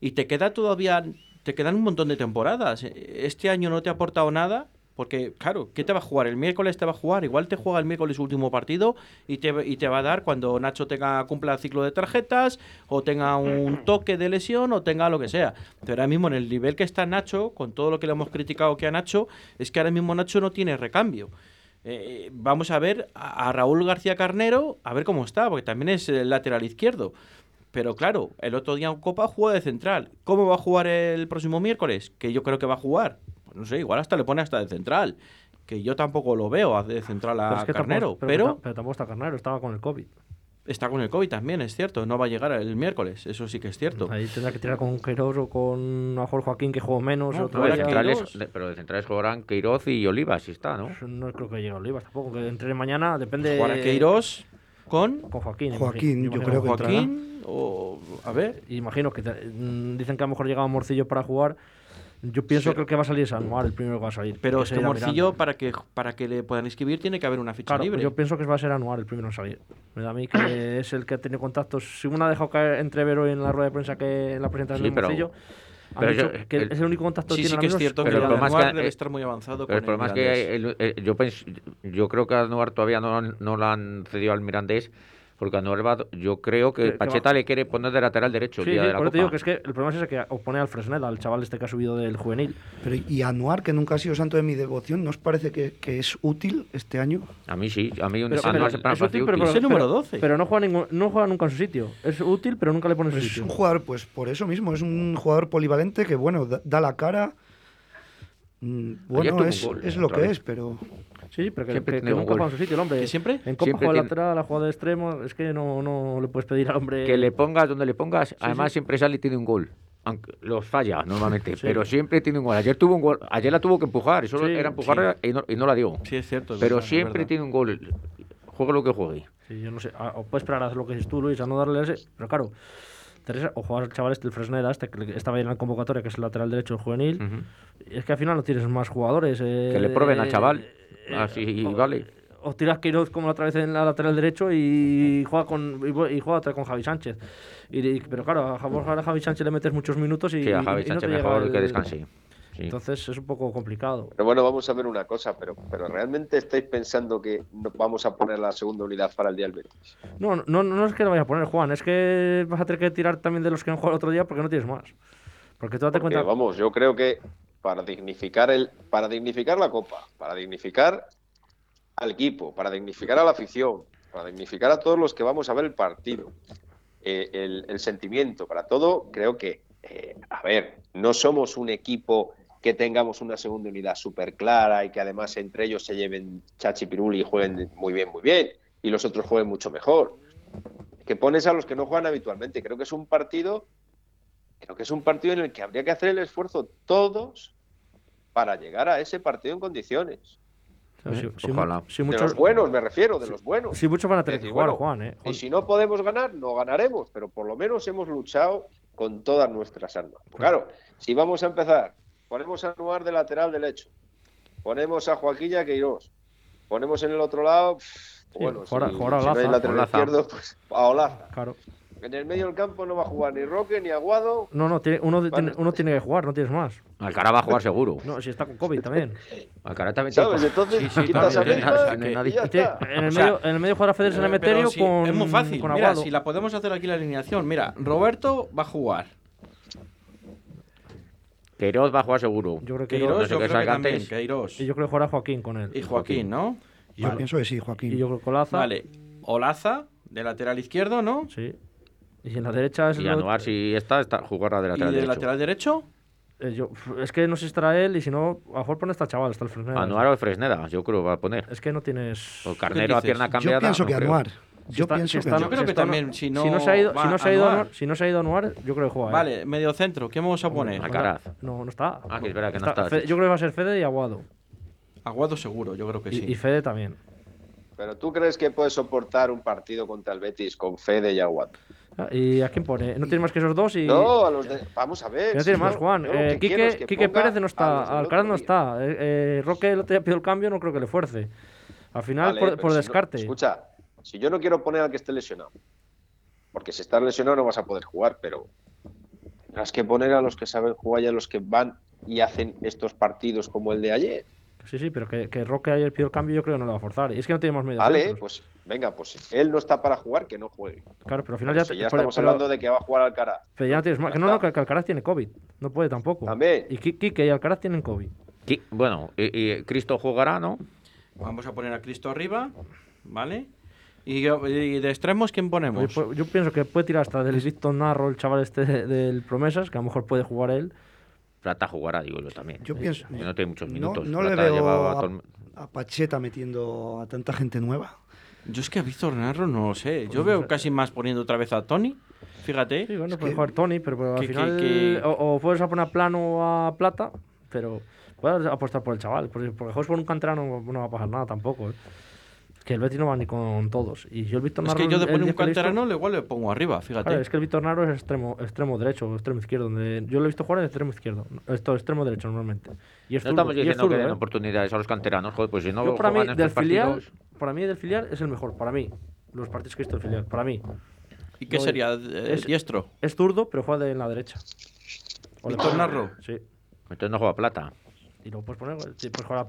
Y te queda todavía. Te quedan un montón de temporadas. Este año no te ha aportado nada. Porque, claro, ¿qué te va a jugar? El miércoles te va a jugar. Igual te juega el miércoles su último partido y te, y te va a dar cuando Nacho tenga cumpla el ciclo de tarjetas o tenga un toque de lesión o tenga lo que sea. Pero ahora mismo en el nivel que está Nacho, con todo lo que le hemos criticado que a Nacho, es que ahora mismo Nacho no tiene recambio. Eh, vamos a ver a, a Raúl García Carnero, a ver cómo está, porque también es el lateral izquierdo. Pero claro, el otro día en Copa jugó de central. ¿Cómo va a jugar el próximo miércoles? Que yo creo que va a jugar. Pues no sé, igual hasta le pone hasta de central. Que yo tampoco lo veo de central a Pero es que Carnero. tampoco, pero pero tampoco está Carnero, estaba con el COVID. Está con el COVID también, es cierto. No va a llegar el miércoles, eso sí que es cierto. Ahí tendrá que tirar con Queiroz o con a Jorge Joaquín, que jugó menos. No, otro No, de centrales, pero de centrales jugarán Queiroz y Olivas, si está, ¿no? No creo que llegue a Olivas tampoco, que entre mañana depende. Jugar a Queiroz con Con Joaquín. Joaquín, imagino- yo creo que entrará. Joaquín o... A ver, Imagino que te- mm, dicen que a lo mejor llegaba Morcillo para jugar. Yo pienso que el que va a salir es Anuar, el primero que va a salir. pero que es se que irá Morcillo, para que, para que le puedan escribir, tiene que haber una ficha Claro, libre. yo pienso que va a ser Anuar el primero en salir. Me da a mí que es el que ha tenido contactos. Según ha dejado caer entrever hoy en la rueda de prensa que en la presentación Sí, de pero- Morcillo, pero yo- que el- es el único contacto Sí, que sí tiene que es cierto pero que el problema es Anuar que, debe estar muy avanzado Pero el con problema es que el- yo, pens- yo creo que Anuar todavía no, no lo han cedido al Mirandés, porque Anuar va, yo creo que, Que- Pacheta le quiere poner de lateral derecho el día sí, de la por eso Copa. te digo que es que el problema es ese que opone al Fresneda, al chaval este que ha subido del juvenil. Pero y Anuar, que nunca ha sido santo de mi devoción, ¿no os parece que, que es útil este año? A mí sí, a mí un Pero- Anuar pero es parece útil, pero- útil. Es el número pero- 12. Pero no juega, ningún- no juega nunca en su sitio. Es útil, pero nunca le pone en Pues su es sitio. un jugador, pues por eso mismo, es un jugador polivalente que, bueno, da, da la cara. Mm, Bueno, es, gol, es eh, lo que vez. es, pero Sí, pero que, Siempre que- que nunca juega en su sitio el hombre. ¿Que siempre? En Copa Siempre juega tiene- lateral, ha jugado de extremo. Es que no, no le puedes pedir al hombre. Que le pongas donde le pongas, además sí. siempre sale y tiene un gol. Aunque los falla normalmente, Sí. pero siempre tiene un gol. Ayer tuvo un gol, ayer la tuvo que empujar, y solo Sí, era empujar y, no, y no la dio. Sí, es cierto. es pero verdad, siempre verdad. tiene un gol. Juegue lo que juegue. Sí, yo no sé. a- O puedes esperar a hacer lo que dices tú, Luis, a no darle ese. Pero claro, Teresa, o jugar al chaval este, el Fresneda, este que estaba ahí en la convocatoria, que es el lateral derecho del juvenil. Es que al final no tienes más jugadores. eh, Que le prueben al chaval. Eh, Así o- vale. O tiras Queiroz como la otra vez en la lateral derecho y juega con y, juega otra con Javi Sánchez. Y, y- pero claro, a Javi, a Javi Sánchez le metes muchos minutos y, Sí, a Javi y no Sánchez llega mejor el- que descanse. Sí. Entonces es un poco complicado. Pero bueno, vamos a ver una cosa, pero, pero ¿realmente estáis pensando que no- vamos a poner la segunda unidad para el día del Betis? No, no, no es que lo vaya a poner, Juan, es que vas a tener que tirar también de los que han jugado el otro día porque no tienes más. Porque tú date Porque, cuenta. vamos, yo creo que para dignificar el, para dignificar la copa, para dignificar al equipo, para dignificar a la afición, para dignificar a todos los que vamos a ver el partido, eh, el, sentimiento, para todo, creo que, eh, a ver, no somos un equipo que tengamos una segunda unidad súper clara y que además entre ellos se lleven chachi piruli y jueguen muy bien, muy bien, y los otros jueguen mucho mejor. Que pones a los que no juegan habitualmente. Creo que es un partido creo que es un partido en el que habría que hacer el esfuerzo todos para llegar a ese partido en condiciones. si, si ojalá. si De muchos, los buenos, me refiero, de los buenos. si muchos van a tener Es que decir, jugar, bueno, Juan, ¿eh? Y si no podemos ganar, no ganaremos, pero por lo menos hemos luchado con todas nuestras armas. Claro, si vamos a empezar, ponemos a Anuar de lateral derecho, ponemos a Joaquín y a Queiroz, ponemos en el otro lado, pff, Sí, bueno, si, jugará si no hay Olaza. lateral Olaza. izquierdo, pues a Olaza. Claro. En el medio del campo no va a jugar ni Roque ni Aguado. No, no, tiene- uno, Vale. tiene, uno tiene que jugar, no tienes más. Alcaraz va a jugar seguro. No, si está con COVID también. Alcaraz también tiene ¿Sabes? Entonces Sí, sí, quitas a en, el O sea, medio, en el medio juega Federer pero Emeterio sí, con es muy fácil. con Mira, Aguado. si la podemos hacer aquí la alineación. Mira, Roberto va a jugar. Queiroz va a jugar seguro. Yo creo que Queiroz, no sé yo creo que salga también. Queiroz. Y yo creo que jugará Joaquín con él. Y Joaquín, ¿no? yo Vale. pienso que sí, Joaquín. Y yo creo que Colaza. Vale. Olaza, de lateral izquierdo, ¿no? Sí. Y en la derecha es Y lo- Anuar, si está, está jugará de Y lateral de derecho. lateral derecho. eh, yo- es que no sé si estará él y si no, a lo mejor pone esta chaval, está el Fresneda. Anuar o Fresneda, yo creo que va a poner. Es que no tienes. O Carnero a pierna cambiada. yo pienso no que creo. Anuar. Si Yo está- pienso si que está- no. Yo creo si que está- también, si no se ha ido, si no se a ha ido, Anuar. Anuar- si no se ha ido Anuar, yo creo que juega. ¿eh? Vale, medio centro, ¿qué vamos a poner? Alcaraz. No, no está. Ah, que es verdad que no está. Yo creo que va a ser Fede y Aguado. Aguado seguro, yo creo que sí. Y, y Fede también. Pero tú crees que puedes soportar un partido contra el Betis con Fede y Aguado. Ah, ¿Y a quién pone? No tiene más que esos dos y. No, a los de... Vamos a ver. No tiene más, Juan. yo Eh, Quique, que Quique Pérez no está. Alcaraz no está. Eh, eh, Roque el otro día pidió el cambio, no creo que le fuerce. Al final, Vale, por, pero por si no- descarte. escucha, si yo no quiero poner al que esté lesionado, porque si estás lesionado no vas a poder jugar, pero tendrás que poner a los que saben jugar y a los que van y hacen estos partidos como el de ayer. Sí, sí, pero que, que Roque ayer pidió el cambio, yo creo que no le va a forzar. Y es que no tenemos medio Vale, centros. pues venga, pues él no está para jugar, que no juegue. Claro, pero al final Pero ya, si te- ya pero- estamos pero- hablando de que va a jugar Alcaraz. pero ya no tienes más. No, que Alcaraz tiene COVID. No puede tampoco. También. Y Quique y Alcaraz tienen COVID. Bueno, y, y Cristo jugará, ¿no? Vamos a poner a Cristo arriba, ¿vale? Y, yo- y de extremos, ¿quién ponemos? Yo, pues, yo pienso que puede tirar hasta del Narro, el chaval este de- del Promesas, que a lo mejor puede jugar él. Plata jugará, digo yo también. Yo pienso. Que no tiene muchos No, minutos. no le Plata veo a, el- a Pacheta metiendo a tanta gente nueva. Yo es que a Víctor Narro no lo sé. Yo veo casi más poniendo otra vez a Tony. Fíjate. Sí, bueno, Es puede que- jugar Tony, pero, al que- que- final. que- O, o puedes poner a plano o a plata, pero puedes apostar por el chaval. Porque, porque juegas por un canterano no va a pasar nada tampoco. ¿eh? Que el Betis no va ni con todos. Y yo el Víctor Es que yo de poner un he visto- canterano igual le pongo arriba, fíjate. Claro, es que el Víctor Narro es extremo, extremo derecho o extremo izquierdo. Donde yo lo he visto jugar en extremo izquierdo. Esto extremo derecho normalmente. Y es No estamos y es diciendo que den ¿eh? oportunidades a los canteranos, joder, pues si no Yo para mí, del filial, partidos... para mí del filial es el mejor, para mí. Los partidos que he visto del filial, para mí. ¿Y qué no, sería? Eh, es- diestro. Es zurdo, pero juega de en la derecha. O Víctor. Narro. Sí. Entonces no juega plata. Y lo puedes poner, sí, puedes jugar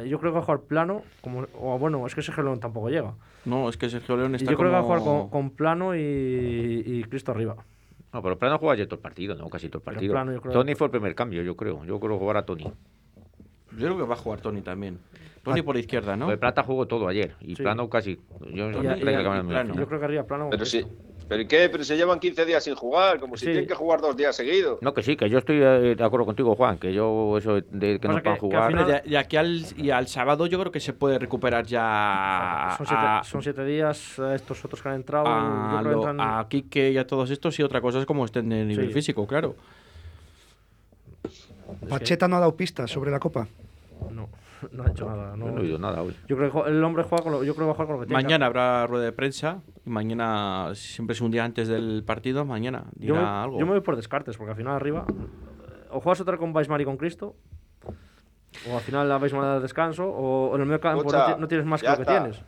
eh, yo creo que va a jugar plano, como, o bueno, es que Sergio León tampoco llega. No, es que Sergio León Y está yo creo que va a jugar con, con plano y, y Cristo arriba. No, pero plano juega ya todo el partido, ¿no? Casi todo el partido. Plano yo creo Tony que- fue el primer cambio, yo creo. Yo creo jugar a Tony. Yo creo que va a jugar Tony también. Tony por izquierda, ¿no? Pues plata jugó todo ayer. Y Sí. plano casi. Yo Y- creo y- que y- y plano. Yo creo que arriba plano. Pero sí. Cristo. ¿Pero y qué? Pero se llevan 15 días sin jugar, como si Sí. tienen que jugar dos días seguidos. No, que sí, que yo estoy eh, de acuerdo contigo, Juan. Que yo, eso de que no puedan que al jugar. final- De, de aquí al, y al sábado yo creo que se puede recuperar ya Son siete, a, son siete días eh, estos otros que han entrado. a, yo creo lo- que entran- a Quique y a todos estos y otra cosa es como estén de nivel Sí. físico, claro. Pacheta no ha dado pistas sobre la Copa. No, no ha hecho nada. No. Yo no he oído nada hoy. Yo creo que el hombre juega con lo, yo creo que va a jugar con lo que tiene. Mañana habrá rueda de prensa y mañana, siempre es un día antes del partido, mañana Yo dirá me, algo. yo me voy por descartes, porque al final arriba. eh, O juegas otra con Weismar y con Cristo. O al final la Weismar da descanso. O en el medio campo no, no tienes más que lo que está. tienes.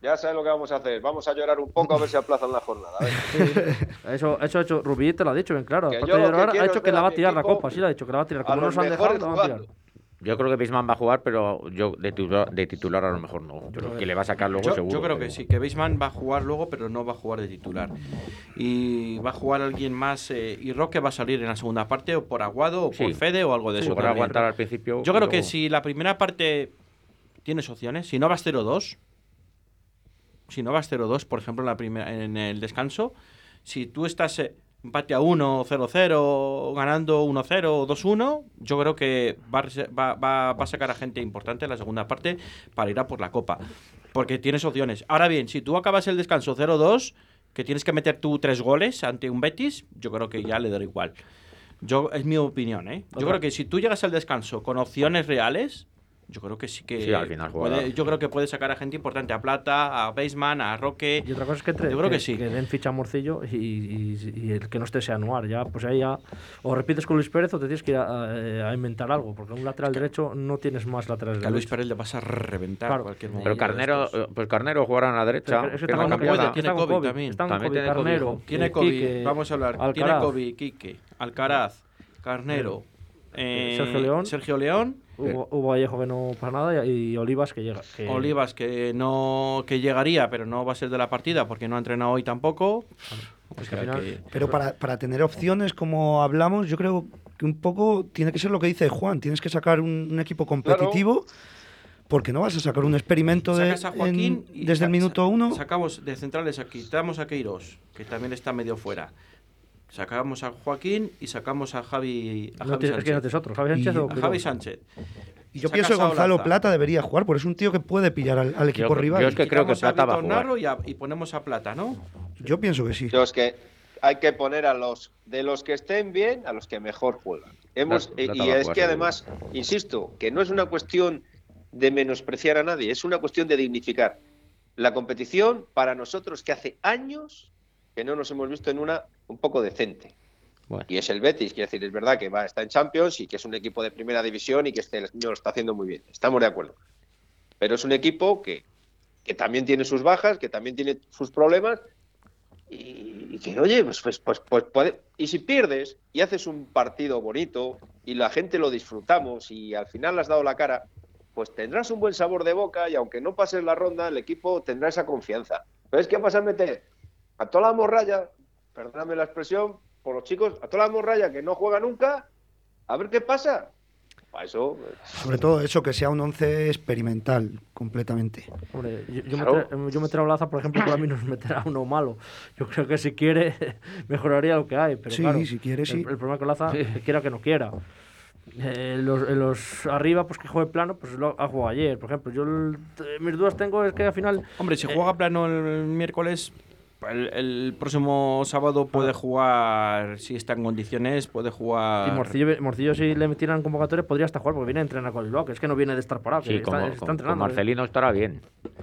Ya sabes lo que vamos a hacer. Vamos a llorar un poco a ver si aplazan la jornada. a ver. Eso, eso ha hecho Rubí, te lo ha dicho bien claro. Que yo llorar, ha dicho que la a va a tirar la copa. Sí, la ha dicho que la va a tirar. a Como no nos han dejado, la van a tirar. Yo creo que Bisman va a jugar, pero yo de titular, de titular a lo mejor no. Pero que le va a sacar luego Yo, seguro. yo creo que sí, que Beisman va a jugar luego, pero no va a jugar de titular. Y va a jugar alguien más. eh, y Roque va a salir en la segunda parte, o por Aguado, o Sí. por Fede, o algo de Sí, eso. también. aguantar al principio. Yo creo que si la primera parte tienes opciones, si no vas 0-2, si no vas 0-2, por ejemplo, en, la primera, en el descanso, si tú estás eh, empate a 1, 0-0, ganando 1-0 o 2-1, yo creo que va, va- va- va a sacar a gente importante en la segunda parte para ir a por la copa. Porque tienes opciones. Ahora bien, si tú acabas el descanso 0-2, que tienes que meter tú tres goles ante un Betis, yo creo que ya le dará igual. Yo, es mi opinión, ¿eh? Yo Otra. creo que si tú llegas al descanso con opciones reales, yo creo que sí que. Sí, al final puede- yo creo que puede sacar a gente importante, a Plata, a Baseman, a Roque. Y otra cosa es que, entre- Yo creo que sí. que den ficha a Morcillo y, y- y el que no esté sea Anuar. Ya, pues ahí ya. O repites con Luis Pérez o te tienes que ir a, a- a inventar algo. Porque un lateral derecho no tienes más laterales Que a Luis. Pérez le vas a reventar Claro. cualquier momento. Pero Carnero, eh, pues Carnero jugará en la derecha. Pero es que que está no puede, nada. tiene COVID COVID, también. Están También COVID, tiene COVID. Carnero, Tiene eh, COVID, Quique, vamos a hablar. Tiene Alcaraz, COVID, Quique, Alcaraz, Carnero, eh, Sergio León. Sergio León, Hugo, Hugo Vallejo que no pasa nada y, y Olivas que llega. que- Olivas que no que llegaría, pero no va a ser de la partida porque no ha entrenado hoy tampoco. Que final- que- Pero para, para tener opciones, como hablamos, yo creo que un poco tiene que ser lo que dice Juan. Tienes que sacar un, un equipo competitivo. Porque no vas a sacar un experimento de, Sacas a Joaquín en- y desde el minuto uno. Sacamos de centrales aquí, quitamos a Queiroz, que también está medio fuera. Sacamos a Joaquín y sacamos a Javi, a no Javi tienes- es que no Sánchez. otro. Javi Y- Sánchez o A Javi Quiroga. Sánchez. Y yo pienso que Gonzalo. Plata debería jugar, porque es un tío que puede pillar al, al equipo Yo- rival. yo es que creo que Plata va a Víctor jugar. Narro y, a- y ponemos a Plata, ¿no? Yo pienso que sí. Yo es que hay que poner a los de los que estén bien a los que mejor juegan. Hemos, Plata- Plata y es jugar que además, insisto, que no es una cuestión de menospreciar a nadie, es una cuestión de dignificar la competición para nosotros que hace años que no nos hemos visto en una un poco decente. Bueno. Y es el Betis, quiere decir, es verdad que va, está en Champions y que es un equipo de primera división y que este año lo está haciendo muy bien. Estamos de acuerdo. Pero es un equipo que, que también tiene sus bajas, que también tiene sus problemas y, y que, oye, pues, pues, pues, pues puede- Y si pierdes y haces un partido bonito y la gente lo disfrutamos y al final has dado la cara, pues tendrás un buen sabor de boca y aunque no pases la ronda, el equipo tendrá esa confianza. Pero es que vas a meter a toda la morralla, perdóname la expresión, por los chicos, a toda la morralla que no juega nunca, a ver qué pasa. Para eso, pues, Sobre todo eso, que sea un once experimental, completamente. Hombre, yo, yo Claro. yo a Olaza, por ejemplo, para mí no es meter a uno malo. Yo creo que si quiere, mejoraría lo que hay. Pero Sí, claro, si quiere, el- sí. El, problema es que Olaza, que quiera que no quiera. Eh, los, en los arriba, pues que juegue plano, pues lo ha jugado ayer. Por ejemplo, yo el- eh, mis dudas tengo es que al final. Hombre, si eh, juega plano el miércoles, el, el próximo sábado puede jugar, si está en condiciones, puede jugar. Y Morcillo, Morcillo, si le metieran convocatoria, podría hasta jugar, porque viene a entrenar con el Bilbao, que es que no viene de estar parado. Sí, que como, está, está como- entrenando. con Marcelino estará bien.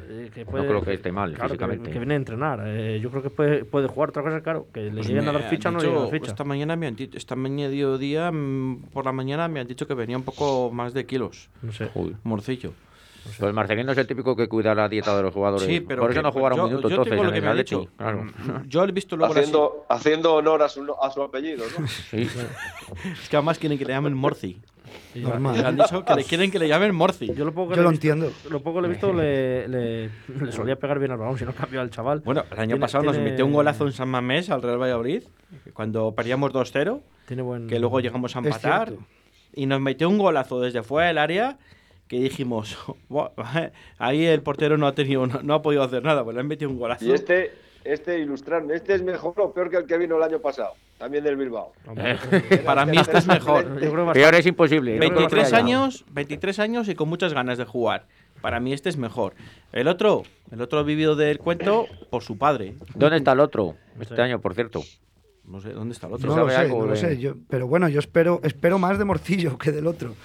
eh, que No creo que esté mal claro, que- físicamente. Que, viene a entrenar. eh, yo creo que puede, puede jugar. Otra cosa, claro, que le Pues lleguen a dar ficha o no lleguen a dar ficha. Esta mañana me han dicho, esta mediodía mm, por la mañana me han dicho que venía un poco más de kilos. No sé. Uy. Morcillo. Pues Marcelino es el típico que cuida la dieta de los jugadores. Sí, pero Por eso que- no jugaron yo- un minuto yo entonces tengo lo en que el me han Atleti. dicho. Claro. Yo he visto luego las- haciendo, haciendo honor a su, a su apellido, ¿no? Sí. Es que además quieren que le llamen Morci. Normal. Le han dicho que le quieren que le llamen Morci. Yo lo poco que Yo lo visto- entiendo. Lo poco que le he visto le, le, le solía pegar bien al balón, si no cambió al chaval. Bueno, el año Tiene- pasado nos tiene- metió un golazo en San Mamés al Real Valladolid, cuando perdíamos 2-0, Tiene buen... que luego llegamos a empatar, y nos metió un golazo desde fuera del área que dijimos, "Buah, ahí el portero no ha tenido, no, no ha podido hacer nada, pues le han metido un golazo. Y este, este ilustrarme, este es mejor o peor que el que vino el año pasado, también del Bilbao. Hombre, Para mí este es mejor. Peor es imposible. no creo que 23 haya. años, 23 años y con muchas ganas de jugar. Para mí este es mejor. El otro, el otro ha vivido del cuento por su padre. ¿Dónde está el otro? Este año, por cierto. No sé, ¿dónde está el otro? No lo sé, no lo sé. Yo, pero bueno, yo espero, espero más de Morcillo que del otro.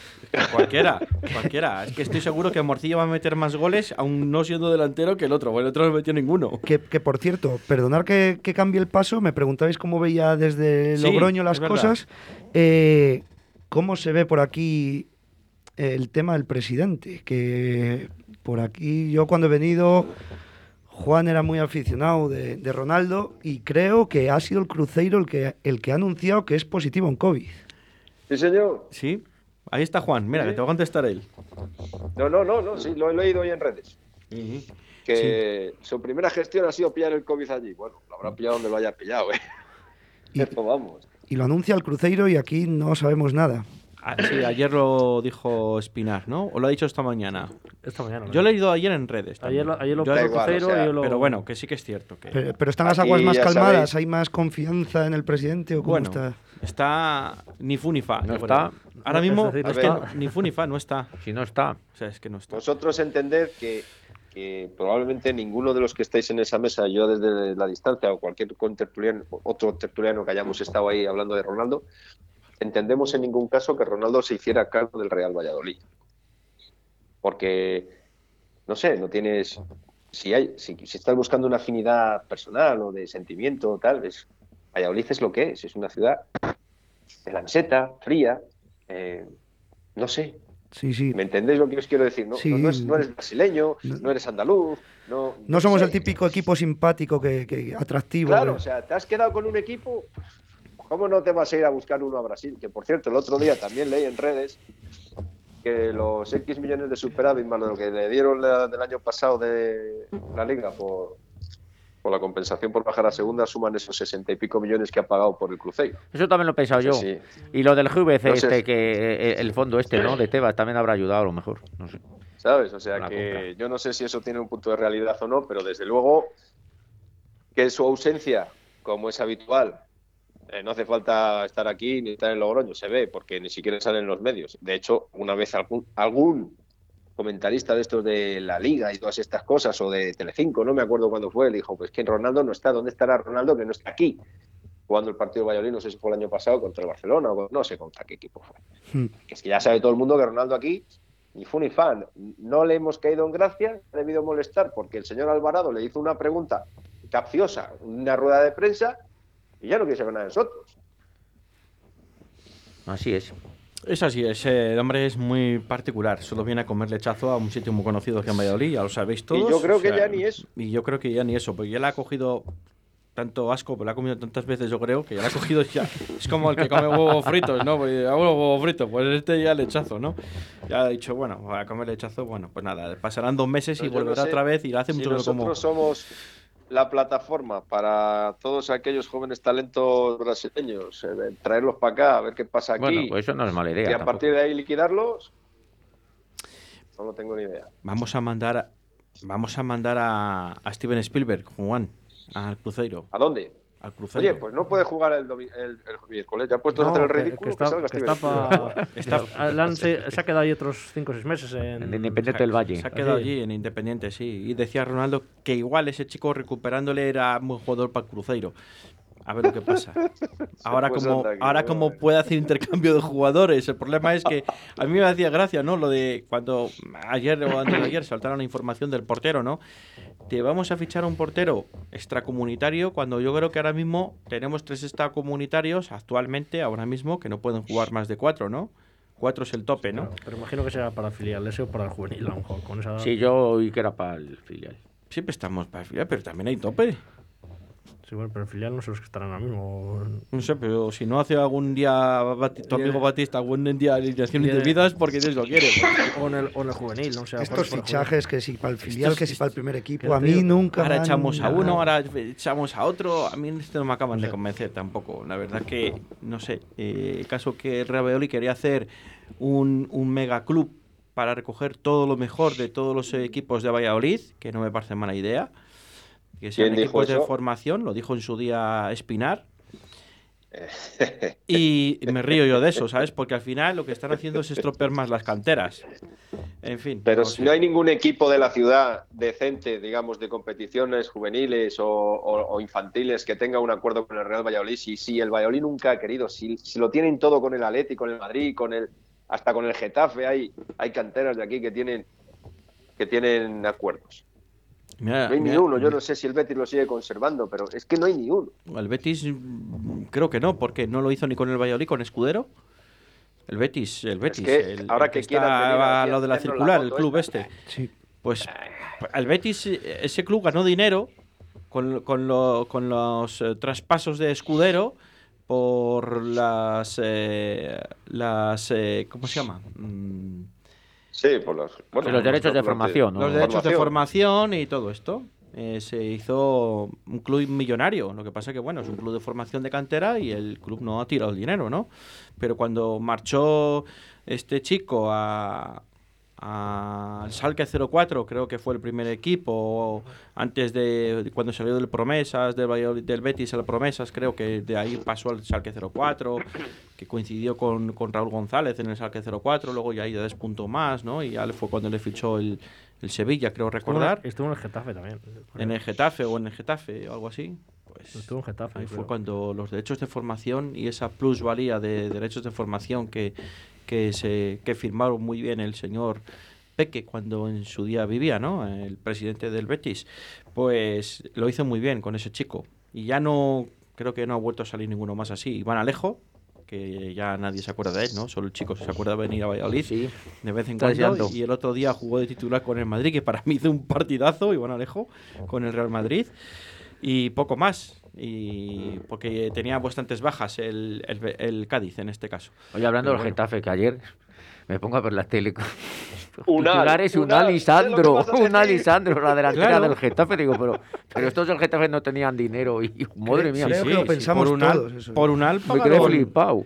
Cualquiera, cualquiera. Es que estoy seguro que Morcillo va a meter más goles, aún no siendo delantero, que el otro. Porque el otro no metió ninguno. Que, que, por cierto, perdonar que, que cambie el paso, me preguntabais cómo veía desde Sí, Logroño las es verdad. cosas. Eh, ¿Cómo se ve por aquí el tema del presidente? Que por aquí yo cuando he venido, Juan era muy aficionado de, de Ronaldo y creo que ha sido el Cruzeiro el que, el que ha anunciado que es positivo en COVID. Sí, señor. Sí, ahí está Juan. Mira, Sí. que te va a contestar él. No, no, no, no, sí, lo he leído hoy en redes. Que su primera gestión ha sido pillar el COVID allí. Bueno, lo habrá pillado donde lo haya pillado, ¿eh? Y- Eso vamos. Y lo anuncia el Cruzeiro y aquí no sabemos nada. Ah, sí, ayer lo dijo Espinar, ¿no? ¿O lo ha dicho esta mañana? Esta mañana. Yo lo he leído ayer en redes. Ayer, lo- ayer lo Yo- igual, o sea, yo lo... Pero bueno, que sí que es cierto. Que... Pero, pero están las Aquí aguas más calmadas, sabéis. hay más confianza en el presidente o cómo Bueno, está. está ni fu ni fa. No está. creo. Ahora mismo decir, no es que está. ni fu ni fa no está. Si no está. O sea, es que no está. Vosotros entended que, que probablemente ninguno de los que estáis en esa mesa, yo desde la distancia o cualquier otro tertuliano que hayamos estado ahí hablando de Ronaldo, entendemos en ningún caso que Ronaldo se hiciera cargo del Real Valladolid. Porque, no sé, no tienes. Si, hay, si, si estás buscando una afinidad personal o de sentimiento o tal, es, Valladolid es lo que es. Es una ciudad de la meseta, fría. eh, no sé, Sí, sí. ¿Me entendéis lo que os quiero decir? No, Sí. no, no es- no eres brasileño, No. eres andaluz, no... No somos sé. el típico equipo simpático que, que atractivo. Claro, o sea, te has quedado con un equipo, ¿cómo no te vas a ir a buscar uno a Brasil? Que por cierto, el otro día también leí en redes que los X millones de superávit más lo que le dieron la- del año pasado de la liga por, por la compensación por bajar a segunda suman esos sesenta y pico millones que ha pagado por el Cruzeiro. Eso también lo he pensado yo. Sí, Y lo del GVC, No sé. este, que eh, el fondo este, ¿no? De Tebas también habrá ayudado a lo mejor. No sé. ¿Sabes? O sea La que compra. yo no sé si eso tiene un punto de realidad o no, pero desde luego que su ausencia, como es habitual, Eh, no hace falta estar aquí ni estar en Logroño, se ve, porque ni siquiera salen en los medios. De hecho, una vez algún, algún comentarista de estos de la Liga y todas estas cosas, o de Telecinco, no me acuerdo cuándo fue, le dijo, pues que Ronaldo no está, ¿dónde estará Ronaldo que no está aquí? Jugando el partido de Valladolid, no sé si fue el año pasado contra el Barcelona, o no sé contra qué equipo fue. Hmm. Es que ya sabe todo el mundo que Ronaldo aquí ni fu ni fan. No le hemos caído en gracia, ha debido molestar porque el señor Alvarado le hizo una pregunta capciosa, una rueda de prensa, y ya no quiere saber nada de nosotros. Así es. Es así, ese hombre es muy particular. Solo viene a comer lechazo a un sitio muy conocido que en Valladolid, ya lo sabéis todos. yo creo o que sea, ya ni eso. Y yo creo que ya ni eso, porque ya le ha cogido tanto asco, pero la ha comido tantas veces, yo creo, que ya la ha cogido ya. Es como el que come huevos fritos, ¿no? Pues hago los huevos fritos, pues este ya lechazo, ¿no? Ya ha dicho, bueno, voy a comer lechazo, bueno, pues nada, pasarán dos meses y Pero yo no volverá sé otra vez y la hace si mucho que no como. nosotros somos la plataforma para todos aquellos jóvenes talentos brasileños, eh, traerlos para acá, a ver qué pasa aquí. Bueno, pues eso no es mala idea. y a tampoco. partir de ahí liquidarlos, no lo tengo ni idea. Vamos a mandar, a- vamos a mandar a, a Steven Spielberg, Juan, al Cruzeiro. ¿A dónde? Al Cruzeiro. Oye, pues no puede jugar el, el, el miércoles. Ya puesto a No, hacer el que- ridículo, que que, está, que está Está- han- se, se ha quedado ahí otros 5 o 6 meses en... En Independiente del Valle. Se ha quedado allí en Independiente, sí. Y decía Ronaldo que igual ese chico recuperándole era un buen jugador para el Cruzeiro. A ver lo que pasa. Ahora como, ahora ¿no? como puede hacer intercambio de jugadores. El problema es que a mí me hacía gracia, ¿no? Lo de cuando ayer o antes de ayer saltaron la información del portero, ¿no? Te vamos a fichar un portero extracomunitario cuando yo creo que ahora mismo tenemos tres extracomunitarios actualmente, ahora mismo, que no pueden jugar más de cuatro, ¿no? Cuatro es el tope, ¿no? Pero imagino que será para el filial, ese o para el juvenil, a lo mejor, con esa... Sí, yo oí que era para el filial. Siempre estamos para fiar, pero también hay tope. Sí, bueno, pero el filial no sé los que estarán ahora mismo. No sé, pero si no hace algún día Bati- tu amigo Batista algún día de alineación indebida es porque Dios lo quiere. O en el, o en el juvenil, no sé. a lo mejor Estos fichajes, que si para el filial, Estos- que si para el primer equipo, a mí digo, nunca. Ahora echamos a uno, ahora echamos a otro. A mí esto no me acaban de convencer tampoco. La verdad que, no sé, eh, el caso que Valladolid quería hacer un, un mega club para recoger todo lo mejor de todos los equipos de Valladolid, que no me parece mala idea. Que sean ¿Quién dijo equipos de formación, lo dijo en su día Espinar. Y me río yo de eso, ¿sabes? Porque al final lo que están haciendo es estropear más las canteras. En fin. Pero no si no hay ningún equipo de la ciudad decente, digamos, de competiciones juveniles o, o- o infantiles que tenga un acuerdo con el Real Valladolid, si, si el Valladolid nunca ha querido, si, si lo tienen todo con el Atleti, con el Madrid, con el hasta con el Getafe, hay, hay canteras de aquí que tienen que tienen acuerdos. Mira, No hay ni uno, yo no sé si el Betis lo sigue conservando, pero es que no hay ni uno. El Betis mm, creo que no, porque no lo hizo ni con el Valladolid, con Escudero. El Betis, el Betis. que el- ahora el que está a lo de la circular, el club esta. este. Sí. Pues el Betis, ese club ganó dinero con, con, lo- con los eh, traspasos de Escudero por las eh, las eh, ¿cómo se llama? Mm, Sí, por los, bueno, Los derechos de formación, ¿no? los derechos de Formación. formación y todo esto. Eh, se hizo un club millonario. Lo que pasa que, bueno, es un club de formación de cantera y el club no ha tirado el dinero, ¿no? Pero cuando marchó este chico a al Salque 04, creo que fue el primer equipo, antes de cuando salió del Promesas, del, del Betis al Promesas, creo que de ahí pasó al Salque 04, que coincidió con, con Raúl González en el Salque 04, luego ya ahí ya despuntó más, ¿no? Y ya fue cuando le fichó el, el Sevilla, creo recordar, Estuvo en el Getafe también. en el Getafe o en el Getafe o algo así. Pues Estuvo en Getafe. Ahí fue cuando los derechos de formación y esa plusvalía de derechos de formación que, que, se, que firmaron muy bien el señor Peque cuando en su día vivía, ¿no? El presidente del Betis, pues lo hizo muy bien con ese chico. Y ya no, creo que no ha vuelto a salir ninguno más así. Iván Alejo, que ya nadie se acuerda de él, ¿no? Solo el chico se acuerda de venir a Valladolid Sí. de vez en cuando. Y el otro día jugó de titular con el Madrid, que para mí hizo un partidazo, Iván Alejo, con el Real Madrid. Y poco más. Y porque tenía bastantes bajas el, el- el Cádiz en este caso. Oye, hablando Pero del bueno. Getafe, que ayer me pongo a ver la tele. con- Unal, Titulares, un Unal, Alisandro, ¿sabes lo que vas a un? Alisandro, la delantera Claro. del Getafe. Digo, pero, pero estos del Getafe no tenían dinero y, madre mía, Creo que lo pensamos por un al- todos, eso. Por un al me quedé flipado.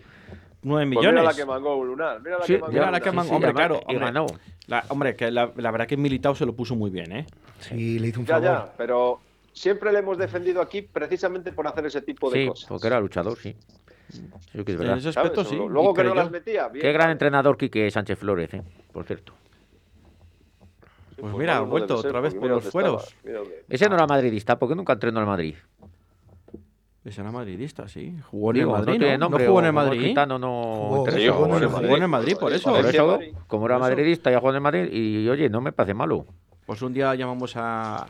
9 Pues mira la millones. que mangó Lunar, mira la Sí, que mangó mira la que man- sí, hombre, claro, y hombre. ganó. La- hombre, que la, la verdad que Militao se lo puso muy bien, ¿eh? Sí, le hizo un Ya, favor. ya, pero siempre le hemos defendido aquí precisamente por hacer ese tipo de Sí, cosas. porque era luchador, sí. Sí que es verdad. En ese aspecto sí. Luego que no las metía. bien, Qué gran entrenador Quique Sánchez Flores, ¿eh? por cierto. Pues Pues mira, ha vuelto ser, otra vez porque por los fueros. Ese no era madridista, ¿por qué nunca entrenó al Madrid? Ese era madridista, sí. Jugó en Digo, el Madrid, ¿no? nombre, ¿No jugó en el Madrid? Gitano no Jugó- interesa. Sí, jugó en el Jugó en el Madrid, por eso. Por eso, como era madridista, ya jugó en el Madrid y oye, no me parece malo. Pues un día llamamos a,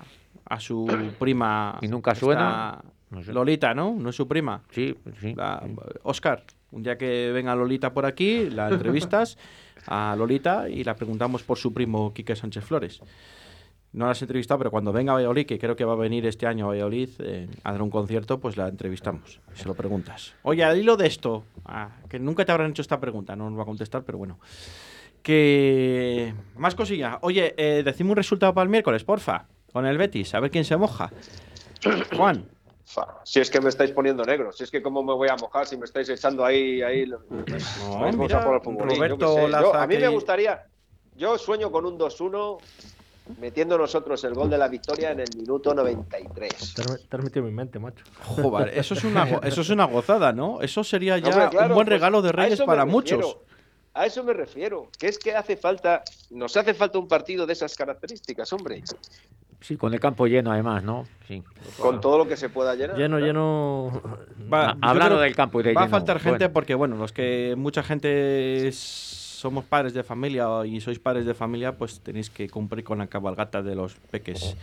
a su prima. Y nunca suena. No sé. Lolita, ¿no? No es su prima. Sí, sí. La- Oscar, un día que venga Lolita por aquí, la entrevistas a Lolita y la preguntamos por su primo Quique Sánchez Flores. No la has entrevistado, pero cuando venga a Valladolid, que creo que va a venir este año a Valladolid eh, a dar un concierto, pues la entrevistamos. Se lo preguntas. Oye, al hilo de esto, ah, que nunca te habrán hecho esta pregunta, no nos va a contestar, pero bueno. Que. Más cosilla. Oye, eh, decimos un resultado para el miércoles, porfa. Con el Betis, a ver quién se moja. Juan. Si es que me estáis poniendo negro, si es que cómo me voy a mojar si me estáis echando ahí, ahí. No, mira, a por el yo Roberto. Yo- a mí que- me gustaría, yo sueño con un 2-1 metiendo nosotros el gol de la victoria en el minuto 93. Te has- te has metido en mi mente, macho. Joder, eso es una, eso es una gozada, ¿no? Eso sería ya Hombre, claro, un buen pues, regalo de Reyes para refiero. muchos. A eso me refiero, que es que hace falta, nos hace falta un partido de esas características, hombre, Sí, con el campo lleno además, ¿no? Sí. con todo lo que se pueda llenar. Lleno, claro. lleno. Va- hablando creo del campo y de Va a faltar gente bueno. porque, bueno, los que mucha gente es- somos padres de familia y sois padres de familia, pues tenéis que cumplir con la cabalgata de los peques.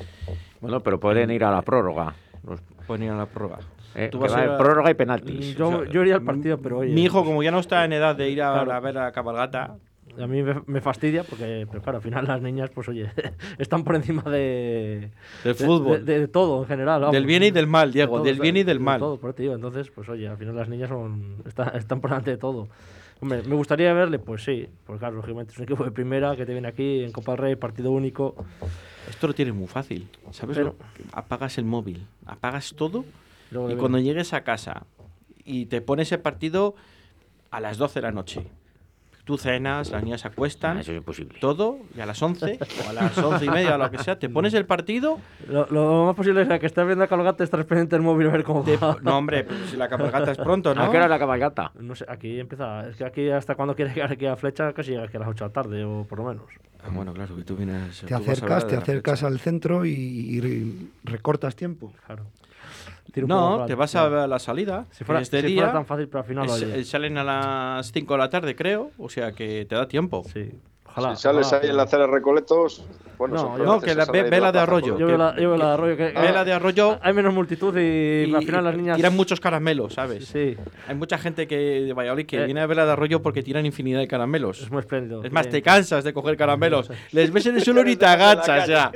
Bueno, pero pueden ir a la prórroga. Los- Pueden ir a la prueba. eh, Tú vas va a a ir a- prórroga y penaltis. Yo, yo iría al partido, pero oye. Mi hijo, como ya no está en edad de ir a, Claro. a ver la cabalgata, A mí me, me fastidia porque, pero claro, al final las niñas, pues oye, están por encima de. Del de- fútbol. De, de todo en general. vamos. Del bien y del mal, De Diego, todo, del bien y del de mal. todo, por digo. Entonces, pues oye, al final las niñas son, están, están por delante de todo. Hombre, me gustaría verle, pues sí, porque claro, lógicamente es un equipo de primera que te viene aquí en Copa del Rey, partido único. esto lo tienes muy fácil. ¿Sabes? Pero- lo? Que Apagas el móvil, apagas todo y cuando llegues a casa y te pones el partido a las 12 de la noche. Tú cenas, las niñas se acuestan, Ah, eso es imposible. todo, y a las 11 o a las 11 y media o lo que sea, te pones el partido. Lo, lo más posible es que estés viendo a Calogate, estés pendiente del móvil a ver cómo te- va. no, hombre, pero si la cabalgata es pronto, ¿no? ¿A qué hora es la cabalgata? No sé, aquí empieza. Es que aquí hasta cuando quieres llegar aquí a Flecha, casi llega aquí a las 8 de la tarde o por lo menos. Ah, bueno, claro, que tú vienes. Te acercas, te acercas al centro y, y recortas tiempo. Claro. No, te vas a la salida. Si fuera, que es de si día. fuera tan fácil, pero al final es- eh, salen a las 5 de la tarde, creo. O sea que te da tiempo. Sí. Ojalá. Si sales ojalá. ahí en la acera de Recoletos, bueno, No, yo- No, que la ve- vela de arroyo. Yo que- veo la, yo veo la de arroyo. Que, Vela de arroyo. Hay menos multitud y, y, al final las niñas. tiran muchos caramelos, ¿sabes? Sí, Hay mucha gente que de Valladolid que Eh. viene a ver la de arroyo porque tiran infinidad de caramelos. es muy espléndido. Es más, Bien. te cansas de coger caramelos. Les ves en el suelo y te agachas ya.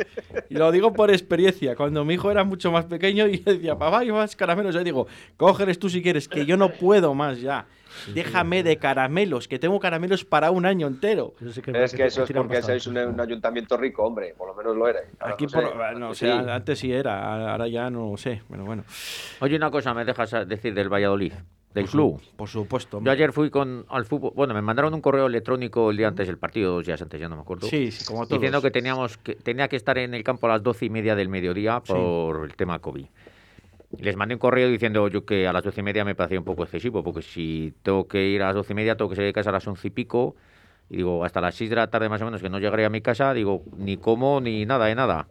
Y lo digo por experiencia. Cuando mi hijo era mucho más pequeño y yo decía, papá, hay más caramelos. Yo digo, cógeles tú si quieres, que yo no puedo más ya. Déjame de caramelos, que tengo caramelos para un año entero. Eso sí que- Es que que eso es porque sois un, un ayuntamiento rico, hombre, por lo menos lo. Ahora Aquí, no sé, por, no antes sí. antes sí era, ahora ya no lo sé, pero bueno. Oye, una cosa me dejas decir del Valladolid, del club. Por supuesto. Yo ayer fui con al fútbol. Bueno, me mandaron un correo electrónico el día antes del partido, dos días antes, ya no me acuerdo. Sí, sí, como todos. Diciendo que teníamos que tenía que estar en el campo a las doce y media del mediodía Sí. por el tema COVID. Les mandé un correo diciendo yo que a las doce y media me parecía un poco excesivo, porque si tengo que ir a las doce y media, tengo que salir de casa a las once y pico. Y digo, hasta las seis de la tarde más o menos, que no llegaré a mi casa, digo, ni como ni nada de nada.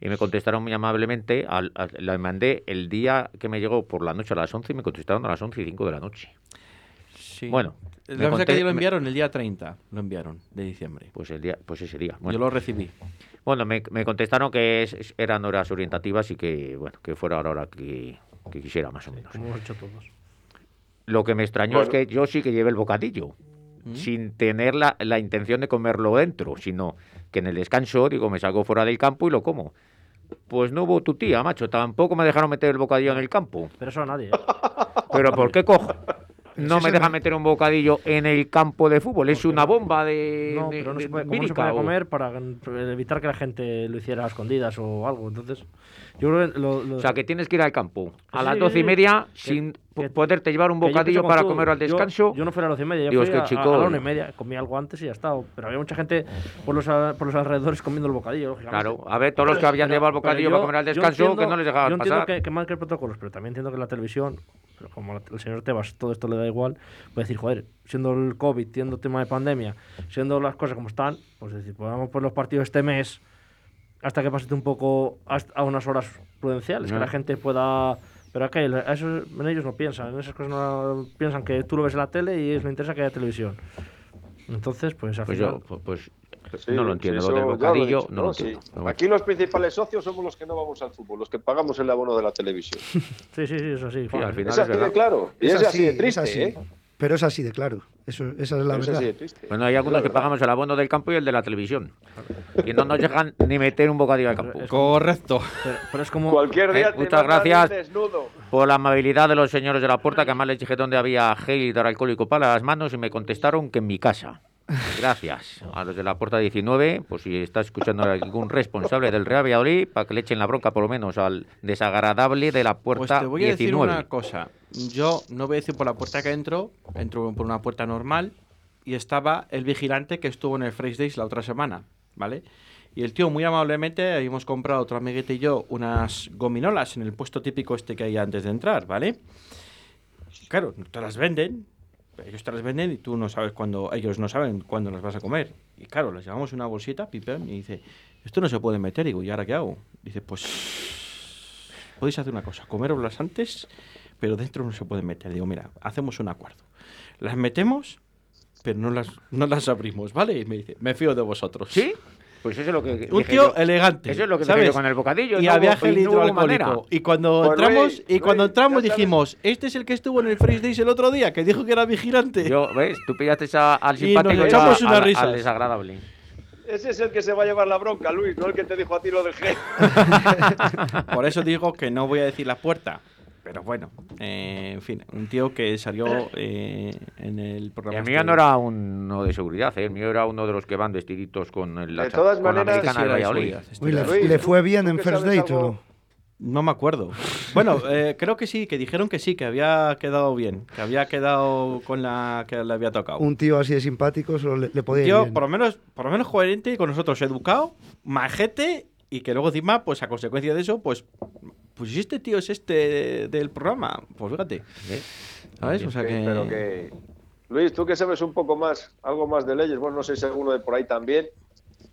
Y me contestaron muy amablemente, al, al- la mandé el día que me llegó por la noche a las 11 y me contestaron a las 11 y 5 de la noche. Sí. Bueno, La conté- que lo enviaron el día 30, lo enviaron, de diciembre. Pues, el día, pues ese día. Yo Bueno, lo recibí. Bueno me, me contestaron que es- eran horas orientativas y que, bueno, que fuera la hora que, que quisiera, más o menos. Como hemos hecho todos. Lo que me extrañó es que yo sí que llevé el bocadillo, sin tener la, la intención de comerlo dentro, sino que en el descanso, digo, me salgo fuera del campo y lo como. Pues no hubo tu tía, macho, tampoco me dejaron meter el bocadillo en el campo. Pero eso a nadie. ¿eh? Pero ¿por qué cojo? No me deja meter un bocadillo en el campo de fútbol. Es una bomba de. No, pero no se puede, ¿cómo no se puede comer para evitar que la gente lo hiciera a escondidas o algo. Entonces, yo creo que lo, lo- O sea, que tienes que ir al campo a Sí, las doce y media que- sin que- po- poderte llevar un yo bocadillo para tú. comer al Yo- descanso. Yo, no fui a las doce y media, yo Digo, fui es que, a, chico, a la una y media. Comí algo antes y ya está. Pero había mucha gente por los, a- por los alrededores comiendo el bocadillo, lógicamente. Claro, a ver, todos los que habían Pero- llevado el bocadillo yo- para comer al yo descanso, entiendo- que no les dejaban Yo entiendo pasar. que, que marque protocolos, pero también entiendo que la televisión, pero como el señor Tebas todo esto le da igual, puede decir, joder, siendo el COVID, siendo tema de pandemia, siendo las cosas como están, pues decir, pues vamos por los partidos este mes hasta que pase un poco hasta- a unas horas prudenciales, que la gente pueda... Pero acá, eso, en ellos no piensan, en esas cosas no piensan que tú lo ves en la tele y les interesa que haya televisión. Entonces, pues al Pues final... yo, pu- pues, Sí, no lo entiendo. sí, lo del lo bocadillo, dicho, no lo entiendo. Aquí los principales socios somos los que no vamos al fútbol, los que pagamos el abono de la televisión. Sí, sí, sí, eso sí. Sí, al final Es es así de claro. Y es, así de triste, así. ¿eh? Pero es así de claro. Eso, esa es la Es verdad. así de triste. Bueno, hay algunos que pagamos el abono del campo y el de la televisión. Y no nos dejan ni meter un bocadillo al campo. Correcto. Pero, pero es como... Cualquier día Eh, te muchas gracias. desnudo. Por la amabilidad de los señores de la puerta, que además les dije dónde había gel y dar alcohólico para las manos y me contestaron que en mi casa. Gracias a los de la puerta 19, pues si está escuchando algún responsable del Real Valladolid, para que le echen la bronca por lo menos al desagradable de la Pues puerta te voy a decir 19. una cosa. Yo no voy a decir por la puerta que entro, entro por una puerta normal y estaba el vigilante que estuvo en el Fresh Days la otra semana, ¿vale? Y el tío muy amablemente habíamos comprado otro amiguete y yo unas gominolas en el puesto típico este que hay antes de entrar, ¿vale? Claro, te las venden, ellos te las venden y tú no sabes cuándo, ellos no saben cuándo las vas a comer. Y claro, les llevamos una bolsita, pipem, y dice, esto no se puede meter. Y digo, ¿y ahora qué hago? Dice, pues podéis hacer una cosa, comeroslas antes, pero dentro no se pueden meter. Digo, mira, hacemos un acuerdo. Las metemos, pero no las, no las abrimos, ¿vale? Y me dice, me fío de vosotros. ¿Sí? Pues eso es lo que Un dije tío yo. elegante. Eso es lo que ¿sabes? con el bocadillo. Y no había gel hidroalcohólico. manera. Y cuando Pues, entramos, y cuando Luis, entramos dijimos, este es el que estuvo en el Fresh Days el otro día, que dijo que era vigilante. Yo, ¿ves? Tú pillaste a- al Y simpático nos y echamos a- unas al- risas. al desagradable. Ese es el que se va a llevar la bronca, Luis, no el que te dijo a ti lo del gel. Por eso digo que no voy a decir la puerta. Pero bueno, eh, en fin, un tío que salió eh, en el programa. El este mío no era uno de seguridad, ¿eh? el mío era uno de los que van vestiditos con el, la De todas con la maneras- americana de Valladolid. Uy, le, de- Luis, le fue bien ¿tú en First Date o no? No me acuerdo. Bueno, eh, creo que sí, que dijeron que sí, que había quedado bien, que había quedado con la que le había tocado. Un tío así de simpático solo le, le podía ir tío, bien. por lo menos, por lo menos coherente y con nosotros, educado, majete y que luego encima, pues a consecuencia de eso, pues, pues si este tío es este del programa, pues fíjate, ¿Eh? ¿sabes? O sea Ok, que, Pero que... Luis, tú que sabes un poco más, algo más de leyes, bueno, no sé si alguno de por ahí también,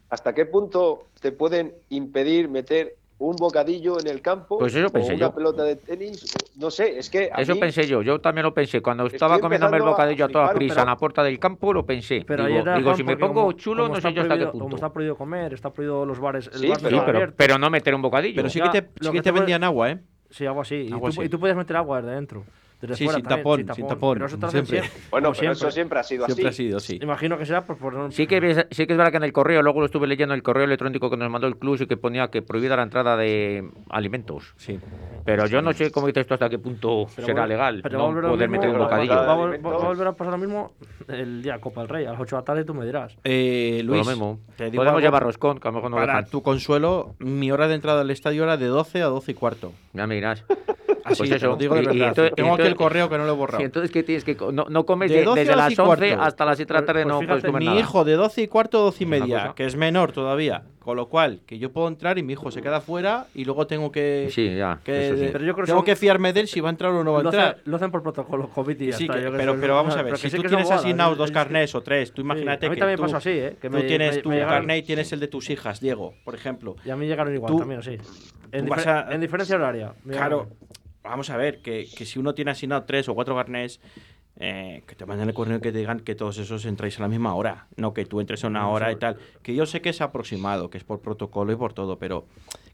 ¿hasta qué punto te pueden impedir meter un bocadillo en el campo Pues eso o pensé una yo. pelota de tenis? No sé, es que a Eso mí- pensé yo, yo también lo pensé. Cuando estaba comiéndome el bocadillo a toda flipar, prisa pero- en la puerta del campo, lo pensé. Pero digo, digo, si me pongo como- chulo, como no está sé yo hasta qué prohibido- punto. Como está prohibido comer, está prohibido los bares. El Sí, bar no Sí, pero, pero no meter un bocadillo. pero sí que te, sí que que te te vendían agua, ¿eh? Sí, algo así. Y tú, y tú puedes meter agua desde dentro. Desde Sí, fuera sin también, tapón, sin tapón, Pero eso siempre. siempre. Bueno, pero eso siempre ha sido Siempre ha así. sido, sí. Imagino que será por, por Sí que, sí que es verdad que en el correo, luego lo estuve leyendo en el correo electrónico que nos mandó el club y que ponía que prohibida la entrada de alimentos. Sí. Pero yo no sé cómo dices tú hasta qué punto Pero será legal pero no va a volver a lo poder mismo, meter un bocadillo. Va, a va volver a pasar lo mismo el día Copa del Rey. A las 8 de la tarde tú me dirás. Eh, Luis, lo mismo. Podemos algo llevar roscón, que a lo mejor no lo para tu consuelo, mi hora de entrada al estadio era de 12 a 12 y cuarto. Ya me dirás. Así Pues te eso. lo digo de Y- y verdad. entonces- Tengo entonces- el correo que no lo he borrado. Y entonces, ¿qué tienes que No, no comes De de- 12 desde a 12 las y 11 cuarto. hasta las 7 de la tarde, Pues no fíjate, puedes comer mi nada. hijo de 12 y cuarto, 12 y media, que es menor todavía. Con lo cual, que yo puedo entrar y mi hijo se queda fuera y luego tengo que, Sí, ya. que- sí. Pero yo creo que tengo son- que fiarme de él si va a entrar o no va a Lo, entrar. hacen, lo hacen por protocolo COVID y ya Sí, está. que- Yo creo pero, que pero vamos a ver, si sí tú tienes asignados dos carnés o tres, tú Sí, imagínate a mí que también tú, pasó así, ¿eh? Que tú me- tienes tu carnet y tienes el de tus hijas, Diego, por ejemplo. Y a mí llegaron igual también, sí. En, tú vas difer- a- en diferencia horaria. Claro. Vamos a ver, que, que si uno tiene asignado tres o cuatro carnés, eh, que te manden el correo y que te digan que todos esos entráis a la misma hora, no que tú entres a una hora y tal. Que yo sé que es aproximado, que es por protocolo y por todo, pero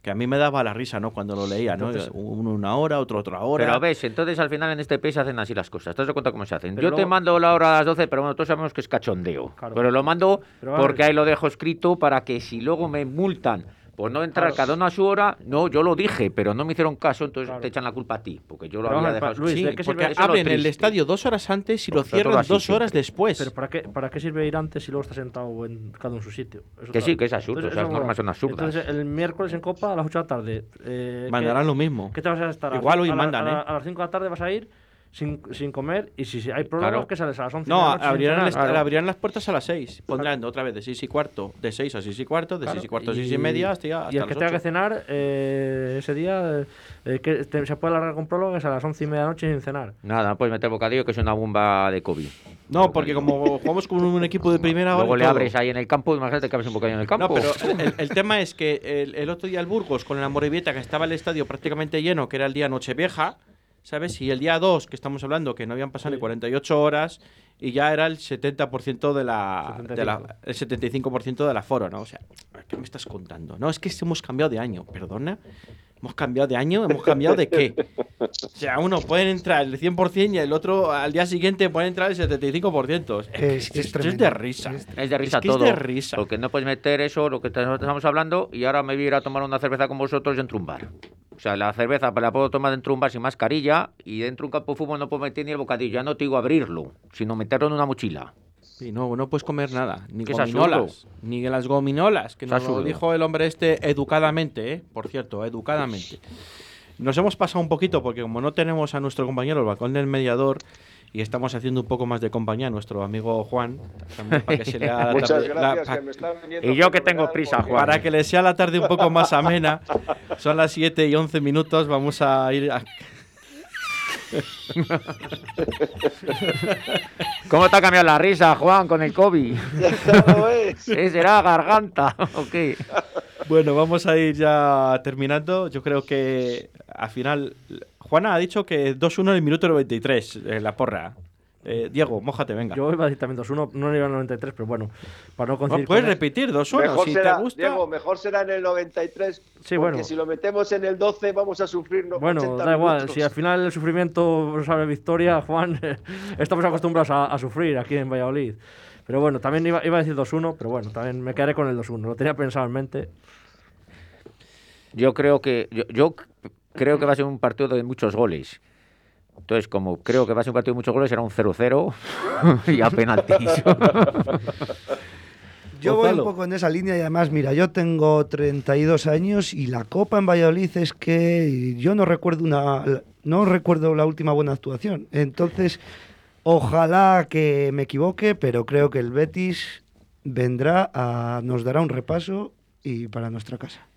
que a mí me daba la risa, ¿no? Cuando lo leía, ¿no? Entonces- Uno una hora, otro otra hora. Pero ves, entonces al final en este país hacen así las cosas. ¿Te das cuenta cómo se hacen? Pero Yo te luego- mando la hora a las 12, pero bueno, todos sabemos que es cachondeo. Claro. Pero lo mando Pero porque ahí lo dejo escrito para que si luego me multan Por no entrar Claro. cada uno a su hora, no, yo lo dije, pero no me hicieron caso, entonces Claro. te echan la culpa a ti, porque yo lo Pero había dejado. Luis, Sí, ¿de qué porque sirve- abren el estadio dos horas antes y lo cierran así dos siempre. horas después. Pero ¿para qué, ¿para qué sirve ir antes si luego está sentado en cada uno en su sitio? Eso Que sí, que es absurdo, Entonces, esas normas son absurdas. Entonces, el miércoles en Copa a las 8 de la tarde. eh, ¿qué- Mandarán lo mismo. ¿Qué te vas a estar? Igual hoy a mandan, a la- ¿eh? A las 5 de la tarde vas a ir sin, sin comer y si, si hay Claro. que sales a las 11 de No, la noche abrirán, el abrirán las puertas a las 6. Pondrán otra vez de 6 y cuarto, de 6 a 6 y cuarto, de Claro, 6 y cuarto a 6 y media hasta, hasta y el que tenga que 8. cenar eh, ese día, eh, que te- se puede alargar con prórrogas a las 11 y media de la noche sin cenar. Nada, no puedes meter bocadillo, que es una bomba de COVID. No, porque como jugamos con un equipo de primera Luego le todo. abres ahí en el campo, imagínate que abres un bocadillo en el campo. No, pero el, el- el tema es que el, el otro día el Burgos con la Morevieta, que estaba el estadio prácticamente lleno, que era el día Nochevieja, ¿sabes? Y el día 2, que estamos hablando, que no habían pasado ni 48 horas, y ya era el 70% de la, de la- el 75% del aforo, ¿no? O sea, ¿qué me estás contando? No, es que hemos cambiado de año, perdona. ¿Hemos cambiado de año? ¿Hemos cambiado de qué? O sea, uno puede entrar el 100% y el otro al día siguiente puede entrar el 75%. Es, Es- es es- de risa. Es- Es de risa que es todo. de risa. Porque no puedes meter eso, lo que estamos hablando, y ahora me voy a ir a tomar una cerveza con vosotros dentro de un bar. O sea, la cerveza la puedo tomar dentro de un bar sin mascarilla y dentro de un campo de fútbol no puedo meter ni el bocadillo. Ya no te digo abrirlo, sino meterlo en una mochila. Sí, no, no puedes comer nada, ni gominolas, ni las gominolas, que nos lo dijo el hombre este educadamente, ¿eh? por cierto, educadamente. Nos hemos pasado un poquito porque como no tenemos a nuestro compañero el balcón del mediador y estamos haciendo un poco más de compañía a nuestro amigo Juan, también para que se le haga la tarde- gracias, que me Y yo que tengo prisa, porque- Juan. para que le sea la tarde un poco más amena. Son las 7 y 11 minutos, vamos a ir a... ¿Cómo te ha cambiado la risa, Juan, con el COVID? ¿Qué será? ¿Garganta? ¿O qué? Bueno, vamos a ir ya terminando. Yo creo que al final. Juana ha dicho que 2-1 en el minuto 93, eh, la porra. Eh, Diego, mójate, venga. Yo iba a decir también 2-1, no iba al 93, pero bueno, para no puedes con repetir 2-1 Mejor si será, te gusta. Diego, mejor será en el 93. Sí, porque bueno. si lo metemos en el 12 vamos a sufrir no- Bueno, 80 da igual, minutos. si al final el sufrimiento sabe victoria, Juan, estamos acostumbrados a, a sufrir aquí en Valladolid. Pero bueno, también iba, iba a decir 2-1, pero bueno, también me quedaré con el 2-1, lo tenía pensado en mente. Yo creo que yo, yo creo que va a ser un partido de muchos goles. Entonces, como creo que va a ser un partido de muchos goles, será un 0-0 y a penaltis. Yo voy un poco en esa línea y además, mira, yo tengo 32 años y la Copa en Valladolid es que yo no recuerdo una no recuerdo la última buena actuación. Entonces, ojalá que me equivoque, pero creo que el Betis vendrá a nos dará un repaso y para nuestra casa.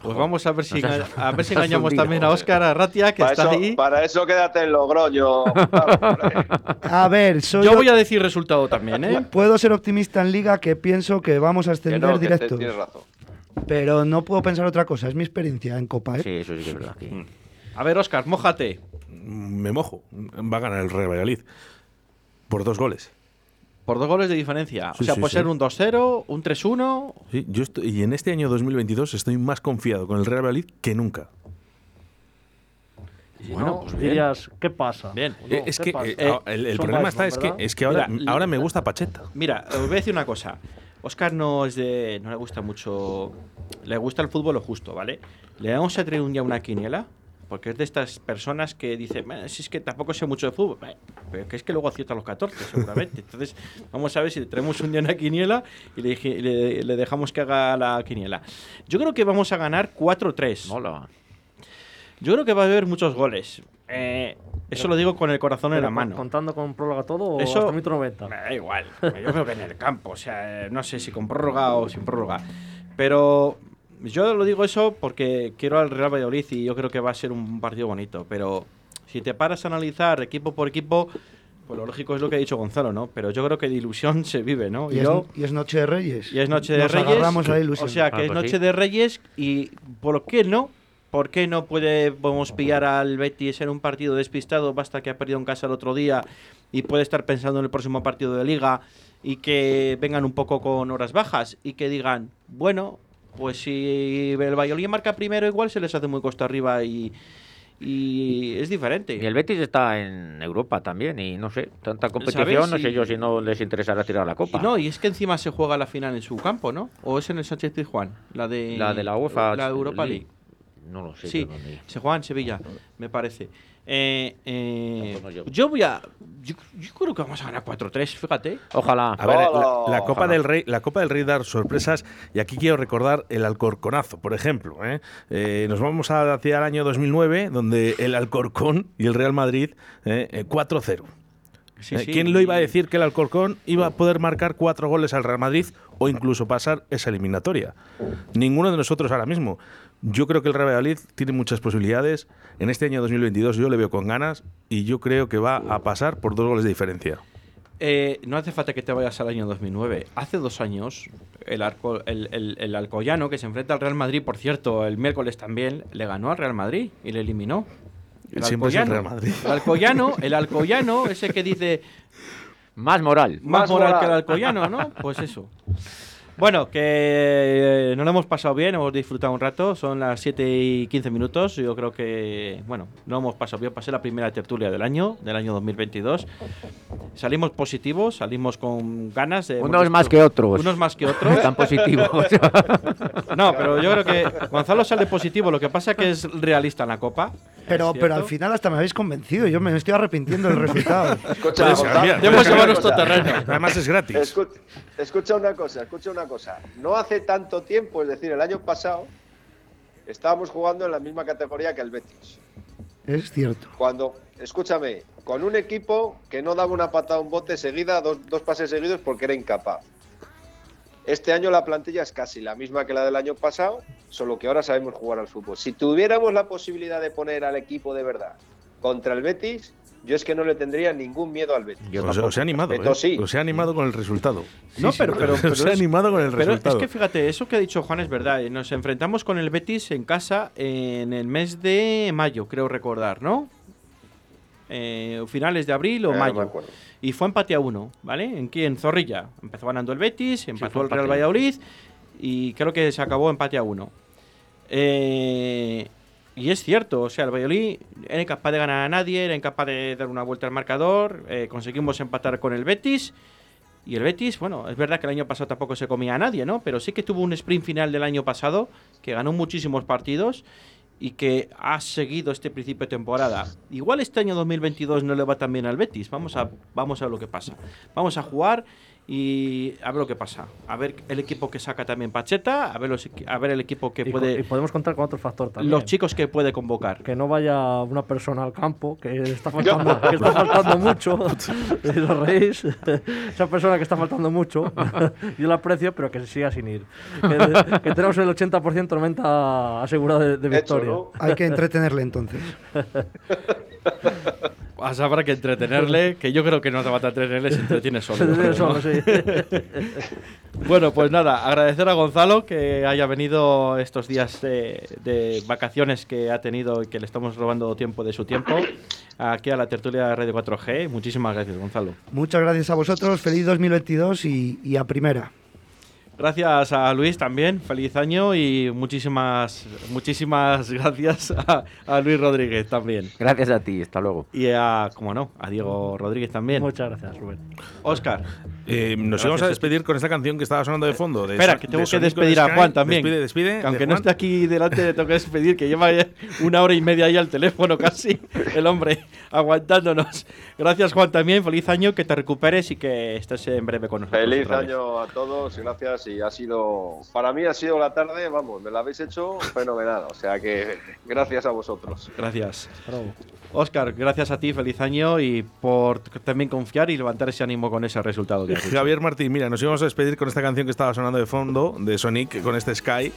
Pues vamos a ver si, enga- a ver si engañamos también a. Óscar Arratia, que para, está eso, ahí. para eso quédate en Logroño. A ver, soy Yo voy a decir resultado también, ¿eh? puedo ser optimista en liga que pienso que vamos a que ascender no, que te- directos, tienes razón. pero no puedo pensar otra cosa, es mi experiencia en Copa, ¿eh? sí, eso sí que es verdad. que- A ver, Óscar, mójate. Me mojo. Va a ganar el Real Valladolid. Por dos goles. Por dos goles de diferencia. Sí, o sea, sí, puede sí. ser un 2-0, un 3-1. Sí, yo estoy, y en este año 2022 estoy más confiado con el Real Valladolid que nunca. Bueno, pues bien. dirías, ¿qué pasa? Bien. ¿O no? Eh, es ¿Qué que pasa? eh, Eh, el, problema está es que, es que ahora, Mira, ahora me gusta Pacheta. Mira, os voy a decir una cosa. Óscar no es de. no le gusta mucho. Le gusta el fútbol lo justo, ¿vale? Le vamos a traer un día una quiniela. Porque es de estas personas que dicen, "Bueno, si es que tampoco sé mucho de fútbol. Pero que es que luego acierta los 14, seguramente. Entonces, vamos a ver si le traemos un día una quiniela y le, le- le dejamos que haga la quiniela. Yo creo que vamos a ganar 4-3. Mola. Yo creo que va a haber muchos goles. Eh, eso lo digo con el corazón en la mano. ¿Contando con próloga todo o Eso- hasta el minuto 90? Me da igual. Yo creo que en el campo. O sea, eh, no sé si con prórroga o sin prórroga. Pero yo lo digo eso porque quiero al Real Valladolid y yo creo que va a ser un partido bonito. Pero si te paras a analizar equipo por equipo, pues lo lógico es lo que ha dicho Gonzalo, ¿no? Pero yo creo que de ilusión se vive, ¿no? Y, es, yo, y es Noche de Reyes. y es Noche de Nos Reyes. agarramos a la ilusión. O sea, que Ah, es pues Noche sí. de Reyes y ¿por qué no? ¿Por qué no puede, podemos pillar al Betis en un partido despistado? Basta que ha perdido en casa el otro día y puede estar pensando en el próximo partido de liga y que vengan un poco con horas bajas y que digan, bueno, pues si el Valladolid marca primero igual se les hace muy costa arriba y, y es diferente. Y el Betis está en Europa también y no sé, tanta competición, no sé Y- yo si no les interesará tirar la copa. Y no, y es que encima se juega la final en su campo, ¿no? ¿O es en el Sánchez Pizjuán? La de La de la UEFA La Europa League. League. No lo sé. Sí, no se juega en Sevilla, me parece. Eh, eh, No, no, yo- yo voy a. Yo, yo creo que vamos a ganar 4-3, fíjate. Ojalá. A ver, la, la Copa Ojalá. del Rey, la Copa del Rey dar sorpresas y aquí quiero recordar el Alcorconazo, por ejemplo. ¿eh? Eh, nos vamos a- hacia el año 2009, donde el Alcorcón y el Real Madrid eh, eh, 4-0. Sí, Eh, sí, ¿Quién lo iba a decir que el Alcorcón iba a poder marcar cuatro goles al Real Madrid o incluso pasar esa eliminatoria? Ninguno de nosotros ahora mismo. Yo creo que el Real Valladolid tiene muchas posibilidades. En este año 2022 yo le veo con ganas y yo creo que va a pasar por dos goles de diferencia. Eh, no hace falta que te vayas al año 2009. Hace dos años, el, Arco- el, el- el Alcoyano, que se enfrenta al Real Madrid, por cierto, el miércoles también, le ganó al Real Madrid y le eliminó. Siempre es el Alcoyano. Real Madrid. El Alcoyano, el Alcoyano, ese que dice Más moral. más, Más moral, moral. que el Alcoyano, ¿no? Pues eso. Bueno, que eh, nos lo hemos pasado bien, hemos disfrutado un rato, son las 7 y 15 minutos, yo creo que, bueno, no hemos pasado bien, pasé la primera tertulia del año, del año 2022. Salimos positivos, salimos con ganas de... Unos más que otros. Unos más que otros. Tan positivos. No, pero yo creo que Gonzalo sale positivo, lo que pasa es que es realista en la Copa. Pero, ¿es pero al final hasta me habéis convencido. Yo me estoy arrepintiendo del resultado. Escucha, puedes llevado cambiar. nuestro terreno. Además es gratis. Escu- escucha una cosa, escucha una cosa. No hace tanto tiempo, es decir, el año pasado, estábamos jugando en la misma categoría que el Betis. es cierto. Cuando, escúchame, con un equipo que no daba una patada a un bote seguida, dos, dos pases seguidos porque era incapaz. Este año la plantilla es casi la misma que la del año pasado, solo que ahora sabemos jugar al fútbol. Si tuviéramos la posibilidad de poner al equipo de verdad contra el Betis, yo es que no le tendría ningún miedo al Betis. Yo Os, he animado, Beto ¿eh? sí. Os he animado con el resultado. No, pero, sí, pero, pero os he animado con el pero resultado. es que fíjate, eso que ha dicho Juan es verdad. eh, Nos enfrentamos con el Betis en casa en el mes de mayo, creo recordar, ¿no? Eh, finales de abril o Eh, no mayo. me acuerdo. y fue empate a uno, ¿vale? En, aquí en Zorrilla. Empezó ganando el Betis, empató el Real. Valladolid y creo que se acabó empate a uno. Eh, y es cierto, o sea, el Valladolid era incapaz de ganar a nadie, era incapaz de dar una vuelta al marcador, eh, conseguimos empatar con el Betis. Y el Betis, bueno, es verdad que el año pasado tampoco se comía a nadie, ¿no? Pero sí que tuvo un sprint final del año pasado, que ganó muchísimos partidos y que ha seguido este principio de temporada. Igual este año 2022 no le va tan bien al Betis. Vamos a, vamos a ver lo que pasa. Vamos a jugar y a ver lo que pasa. A ver el equipo que saca también Pacheta, a ver, los a ver el equipo que Y, co- y puede... podemos contar con otro factor también. Los chicos que puede convocar. que no vaya una persona al campo, que está faltando, que está faltando mucho. Os reís. Esa persona que está faltando mucho, yo la aprecio, pero que se siga sin ir. Que, que tenemos el 80% 90% asegurado de, de Hecho, victoria. ¿no? Hay que entretenerle entonces. Pues habrá que entretenerle, que yo creo que no te va a entretenerle, se entretiene solo. Bueno, pues nada, agradecer a Gonzalo que haya venido estos días de, de vacaciones que ha tenido y que le estamos robando tiempo de su tiempo aquí a la tertulia de Radio 4G. Muchísimas gracias, Gonzalo. Muchas gracias a vosotros. Feliz 2022 y, y a primera. Gracias a Luis también, feliz año y muchísimas, muchísimas gracias a, a Luis Rodríguez también. Gracias a ti, hasta luego. Y a, como no, a Diego Rodríguez también. Muchas gracias, Rubén. Oscar, Eh, nos Gracias íbamos a despedir con esta canción que estaba sonando de fondo. de espera, que tengo de que despedir a. Juan también. Despide, despide. Que aunque de no esté aquí delante, le tengo que despedir, que lleva una hora y media ahí al teléfono casi, el hombre, aguantándonos. Gracias, Juan, también. Feliz año, que te recuperes y que estés en breve con nosotros. Feliz año a todos y gracias. Y ha sido, para mí ha sido la tarde, vamos, me la habéis hecho fenomenal. O sea que gracias a vosotros. Gracias. Oscar, gracias a ti, feliz año y por también confiar y levantar ese ánimo con ese resultado. que has. Javier Martín, mira, nos íbamos a despedir con esta canción que estaba sonando de fondo, de Sonic, con este Sky.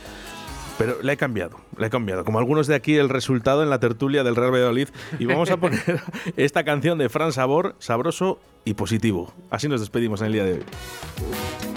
Pero la he cambiado, la he cambiado. Como algunos de aquí, el resultado en la tertulia del Real Valladolid. Y vamos a poner esta canción de Fran Sabor, sabroso y positivo. Así nos despedimos en el día de hoy.